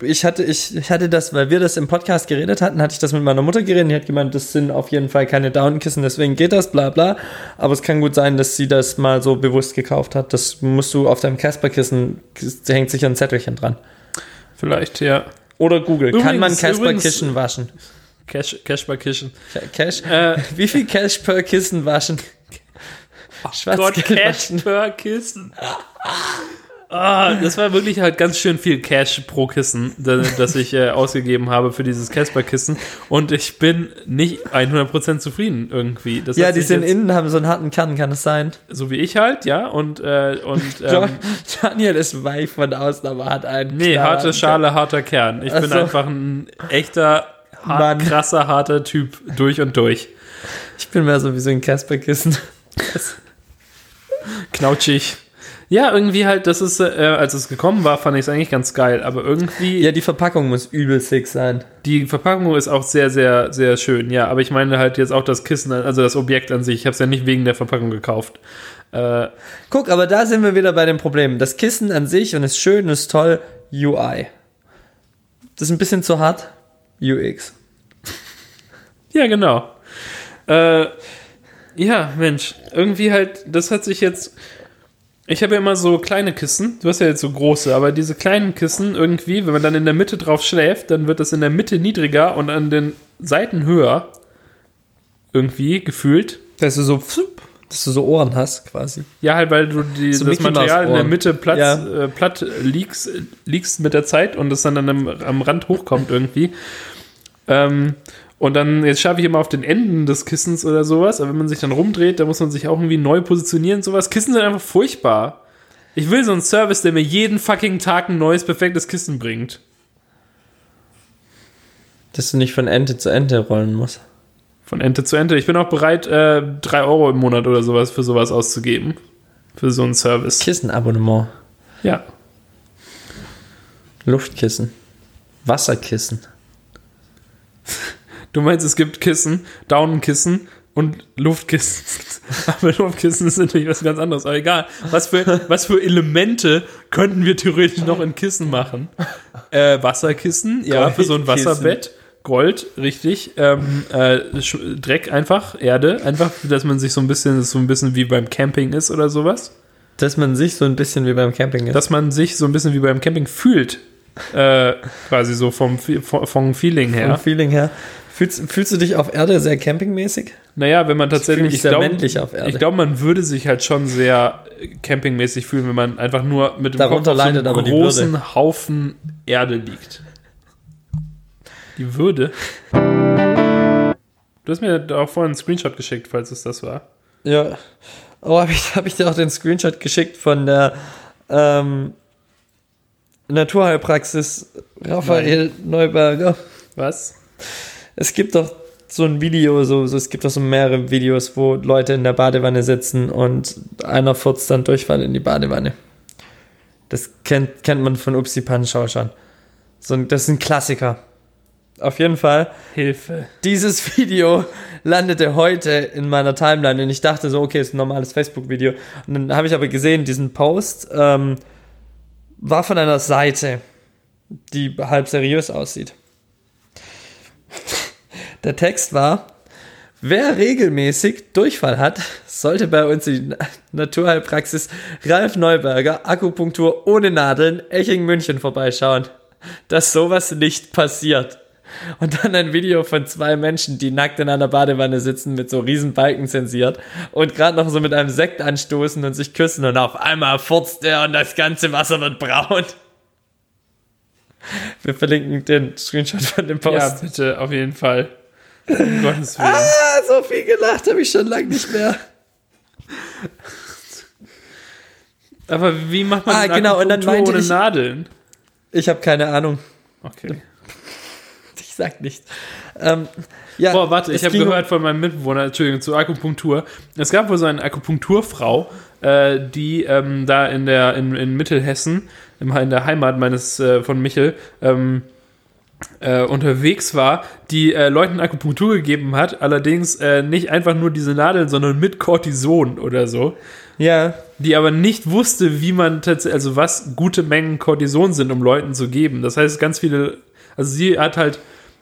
ich hatte, ich, ich hatte das, weil wir das im Podcast geredet hatten, hatte ich das mit meiner Mutter geredet. Die hat gemeint, das sind auf jeden Fall keine Downkissen, deswegen geht das, bla bla. Aber es kann gut sein, dass sie das mal so bewusst gekauft hat. Das musst du auf deinem Casper-Kissen, hängt sicher ein Zettelchen dran. vielleicht, ja. Oder Google, kann man Übrigens- Casper-Kissen waschen? Cash, Cash bei Kischen. Cash? Äh, *laughs* Wie viel Cash per Kissen waschen? Gott, Schwarzgeld Cash waschen. per Kissen. Ah, das war wirklich halt ganz schön viel Cash pro Kissen, da- das ich äh, ausgegeben habe für dieses Casper-Kissen. Und ich bin nicht 100% zufrieden irgendwie. Das Ja, die sind innen, haben so einen harten Kern, kann es sein? So wie ich halt, ja. Und, äh, und *laughs* ähm, Daniel ist weich von außen, aber hat einen. nee, harte Schale, harter Kern. Ich Ach bin so. einfach ein echter, hart, krasser, harter Typ durch und durch. Ich bin mehr so wie so ein Casper-Kissen. Knautschig. Ja, irgendwie halt, das ist, äh, als es gekommen war, fand ich es eigentlich ganz geil. Aber irgendwie, Ja, die Verpackung muss übel sick sein. die Verpackung ist auch sehr, sehr, sehr schön. Ja, aber ich meine halt jetzt auch das Kissen, also das Objekt an sich. Ich habe es ja nicht wegen der Verpackung gekauft. Äh, Guck, aber da sind wir wieder bei dem Problem. Das Kissen an sich und ist schön und ist toll, UI. Das ist ein bisschen zu hart, UX. Ja, genau. Äh, ja, Mensch, irgendwie halt, das hat sich jetzt. Ich habe ja immer so kleine Kissen, du hast ja jetzt so große, aber diese kleinen Kissen irgendwie, wenn man dann in der Mitte drauf schläft, dann wird das in der Mitte niedriger und an den Seiten höher. Irgendwie gefühlt. Dass du so, dass du so Ohren hast, quasi. Ja, halt, weil du die, So das Material in der. Mitte platt, Ja. äh, platt liegst, liegst mit der Zeit und es dann an am, am Rand hochkommt irgendwie. Ähm, und dann, jetzt schaffe ich immer auf den Enden des Kissens oder sowas, aber wenn man sich dann rumdreht, dann muss man sich auch irgendwie neu positionieren und sowas. Kissen sind einfach furchtbar. Ich will so einen Service, der mir jeden fucking Tag ein neues, perfektes Kissen bringt. Dass du nicht von Ende zu Ende rollen musst. Von Ende zu Ende. Ich bin auch bereit, äh, drei Euro im Monat oder sowas für sowas auszugeben. Für so einen Service. Kissenabonnement. Ja. Luftkissen. Wasserkissen. *laughs* Du meinst, es gibt Kissen, Daunenkissen und Luftkissen. *laughs* Aber Luftkissen ist natürlich was ganz anderes. Aber egal, was für, was für Elemente könnten wir theoretisch noch in Kissen machen? Äh, Wasserkissen, ja, für so ein. Wasserbett. Gold, richtig. Ähm, äh, Dreck einfach, Erde, einfach, dass man sich so ein bisschen, so ein bisschen wie beim Camping ist oder sowas. Dass man sich so ein bisschen wie beim Camping ist. Dass man sich so ein bisschen wie beim Camping fühlt. Äh, quasi so vom, vom Feeling her. Vom Feeling her. Fühlst, fühlst du dich auf Erde sehr campingmäßig? Naja, wenn man tatsächlich. Erde. Ich glaube, man würde sich halt schon sehr äh, campingmäßig fühlen, wenn man einfach nur mit dem Darunter Kopf leidet einem großen Haufen Erde liegt. Die Würde. Du hast mir auch vorhin einen Screenshot geschickt, falls es das war. Ja. Oh, habe ich, hab ich dir auch den Screenshot geschickt von der ähm, Naturheilpraxis Raphael Neuberger. Was? Es gibt doch so ein Video, so, so, es gibt doch so mehrere Videos, wo Leute in der Badewanne sitzen und einer furzt dann Durchfall in die Badewanne. Das kennt, kennt man von Upsi Panschau schon. So, das ist ein Klassiker. Auf jeden Fall. Hilfe. Dieses *laughs* Video landete heute in meiner Timeline und ich dachte so, okay, ist ein normales Facebook-Video. Und dann habe ich aber gesehen, diesen Post ähm, war von einer Seite, die halb seriös aussieht. Der Text war, Wer regelmäßig Durchfall hat, sollte bei uns in die Naturheilpraxis Ralf Neuberger Akupunktur ohne Nadeln Eching München vorbeischauen. Dass sowas nicht passiert. Und dann ein Video von zwei Menschen, die nackt in einer Badewanne sitzen, mit so riesen Balken zensiert und gerade noch so mit einem Sekt anstoßen und sich küssen und auf einmal furzt er und das ganze Wasser wird braun. Wir verlinken den Screenshot von dem Post. Ja, bitte, auf jeden Fall. Um *laughs* Gottes Willen. Ah, so viel gelacht habe ich schon lange nicht mehr. Aber wie macht man Ah, genau, und dann meinte ohne ich- Nadeln? Ich habe keine Ahnung. Okay. *laughs* Ich sag nicht. Ähm, ja, Boah, warte, ich habe gehört von meinem Mitbewohner, Entschuldigung, zur Akupunktur. Es gab wohl so eine Akupunkturfrau, äh, die ähm, da in der in, in Mittelhessen, in der Heimat meines äh, von Michel, ähm, äh, unterwegs war, die äh, Leuten Akupunktur gegeben hat, allerdings äh, nicht einfach nur diese Nadeln, sondern mit Cortison oder so. Ja, die aber nicht wusste, wie man tatsächlich, also was gute Mengen Cortison sind, um Leuten zu geben. Das heißt, ganz viele, also sie hat halt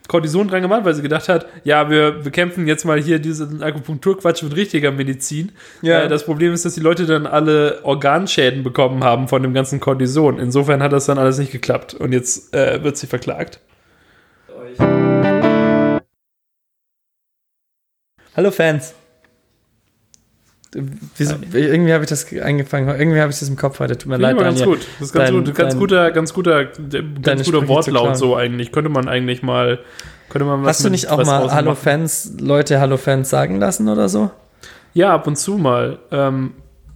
Cortison dran gemacht, weil sie gedacht hat, ja, wir bekämpfen jetzt mal hier diesen Akupunkturquatsch mit richtiger Medizin. Ja. Äh, das Problem ist, dass die Leute dann alle Organschäden bekommen haben von dem ganzen Cortison. Insofern hat das dann alles nicht geklappt und jetzt äh, wird sie verklagt. Hallo Fans. Wieso, irgendwie habe ich das angefangen, irgendwie habe ich das im Kopf heute. Tut mir Finde leid, ganz Daniel. gut. Das ist ganz, Dein- gut, ganz dein- guter, ganz guter, ganz guter Wortlaut so eigentlich. Könnte man eigentlich mal, könnte man was Hast du mit nicht auch mal Hallo machen. Fans, Leute Hallo Fans sagen lassen oder so? Ja, ab und zu mal. Ähm,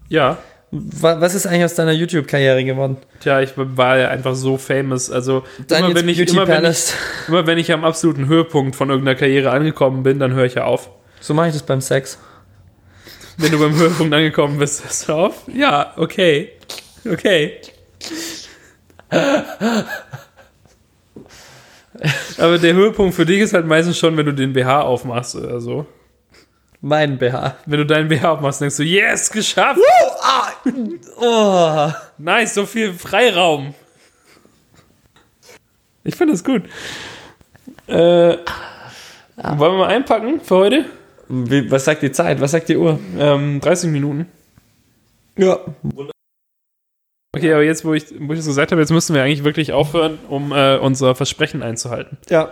ja. Wa- Was ist eigentlich aus deiner YouTube-Karriere geworden? Tja, ich war ja einfach so famous. Also immer wenn, ich, immer, wenn ich, immer wenn ich am absoluten Höhepunkt von irgendeiner Karriere angekommen bin, dann höre ich ja auf. So mache ich das beim Sex. Wenn du beim Höhepunkt angekommen bist, hörst du auf? Ja, okay. Okay. Aber der Höhepunkt für dich ist halt meistens schon, wenn du den BH aufmachst oder so. Mein BH. Wenn du deinen BH aufmachst, denkst du, yes, geschafft! Oh. Nice, so viel Freiraum. Ich finde das gut. Äh, Wollen wir mal einpacken für heute? Wie, was sagt die Zeit? Was sagt die Uhr? Ähm, 30 Minuten. Ja. Okay, aber jetzt, wo ich, wo ich das gesagt habe, jetzt müssen wir eigentlich wirklich aufhören, um äh, unser Versprechen einzuhalten. Ja.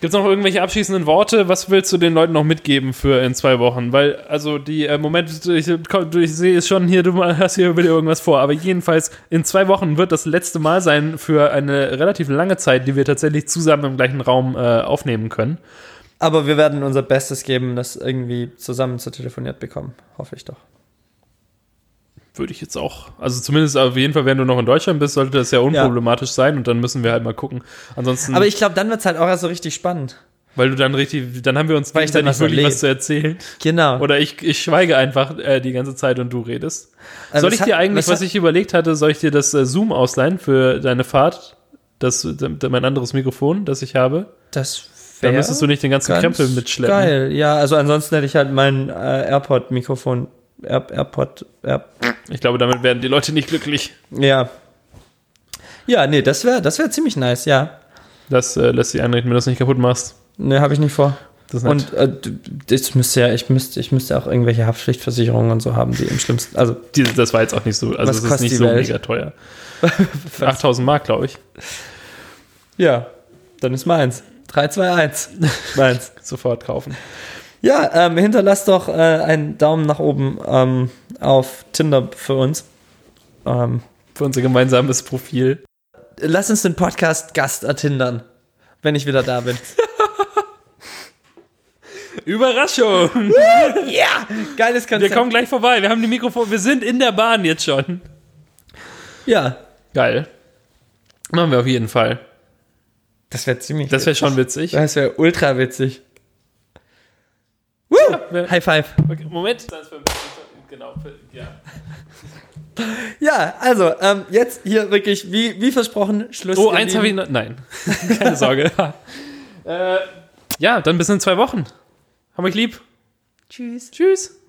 Gibt es noch irgendwelche abschließenden Worte? Was willst du den Leuten noch mitgeben für in zwei Wochen? Weil, also, die äh, Moment, ich, ich sehe es schon hier, du hast hier wieder irgendwas vor, aber jedenfalls in zwei Wochen wird das letzte Mal sein für eine relativ lange Zeit, die wir tatsächlich zusammen im gleichen Raum äh, aufnehmen können. Aber wir werden unser Bestes geben, das irgendwie zusammen zu telefoniert bekommen. Hoffe ich doch. Würde ich jetzt auch. Also zumindest auf jeden Fall, wenn du noch in Deutschland bist, sollte das ja unproblematisch sein und dann müssen wir halt mal gucken. Ansonsten, Aber ich glaube, dann wird es halt auch erst so richtig spannend. weil du dann richtig, dann haben wir uns Weil ich dann was wirklich was zu erzählen. Genau. Oder ich, ich schweige einfach äh, die ganze Zeit und du redest. Also soll ich dir eigentlich, was hat- ich überlegt hatte, soll ich dir das äh, Zoom ausleihen für deine Fahrt? Das, mein anderes Mikrofon, das ich habe. Das Dann wär müsstest du nicht den ganzen ganz Krempel mitschleppen. Geil, ja. Also ansonsten hätte ich halt mein äh, AirPod-Mikrofon. Air, AirPod, Air, Ich glaube, damit werden die Leute nicht glücklich. ja. Ja, nee, das wäre das wär ziemlich nice, ja. Das äh, lässt sich einrichten, wenn du es nicht kaputt machst. Ne, habe ich nicht vor. Das. Und äh, das müsste ja, ich müsste, ich müsste auch irgendwelche Haftpflichtversicherungen und so haben, die im schlimmsten, also Die, das war jetzt auch nicht so, also es ist nicht so Welt? mega teuer. *laughs* 8000 Mark, glaube ich. ja, dann ist meins. 3, 2, 1. meins. *laughs* Sofort kaufen. Ja, ähm, hinterlasst doch äh, einen Daumen nach oben ähm, auf Tinder für uns. Ähm, Für unser gemeinsames Profil. lass uns den Podcast Gast ertindern, wenn ich wieder da bin. *laughs* Überraschung! ja, geiles Wir Konzept. kommen gleich vorbei. Wir haben die Mikrofon. Wir sind in der Bahn jetzt schon. ja, Geil. Machen wir auf jeden Fall. das wäre ziemlich. Das wäre schon witzig. das wäre ultra witzig. High five. Okay, Moment. Genau. Ja. Ja, also ähm, jetzt hier wirklich wie, wie versprochen Schluss. Oh, eins habe ich noch. Nein. *laughs* Keine Sorge. *laughs* äh, ja, dann bis in zwei Wochen. Hab euch lieb. Tschüss. Tschüss.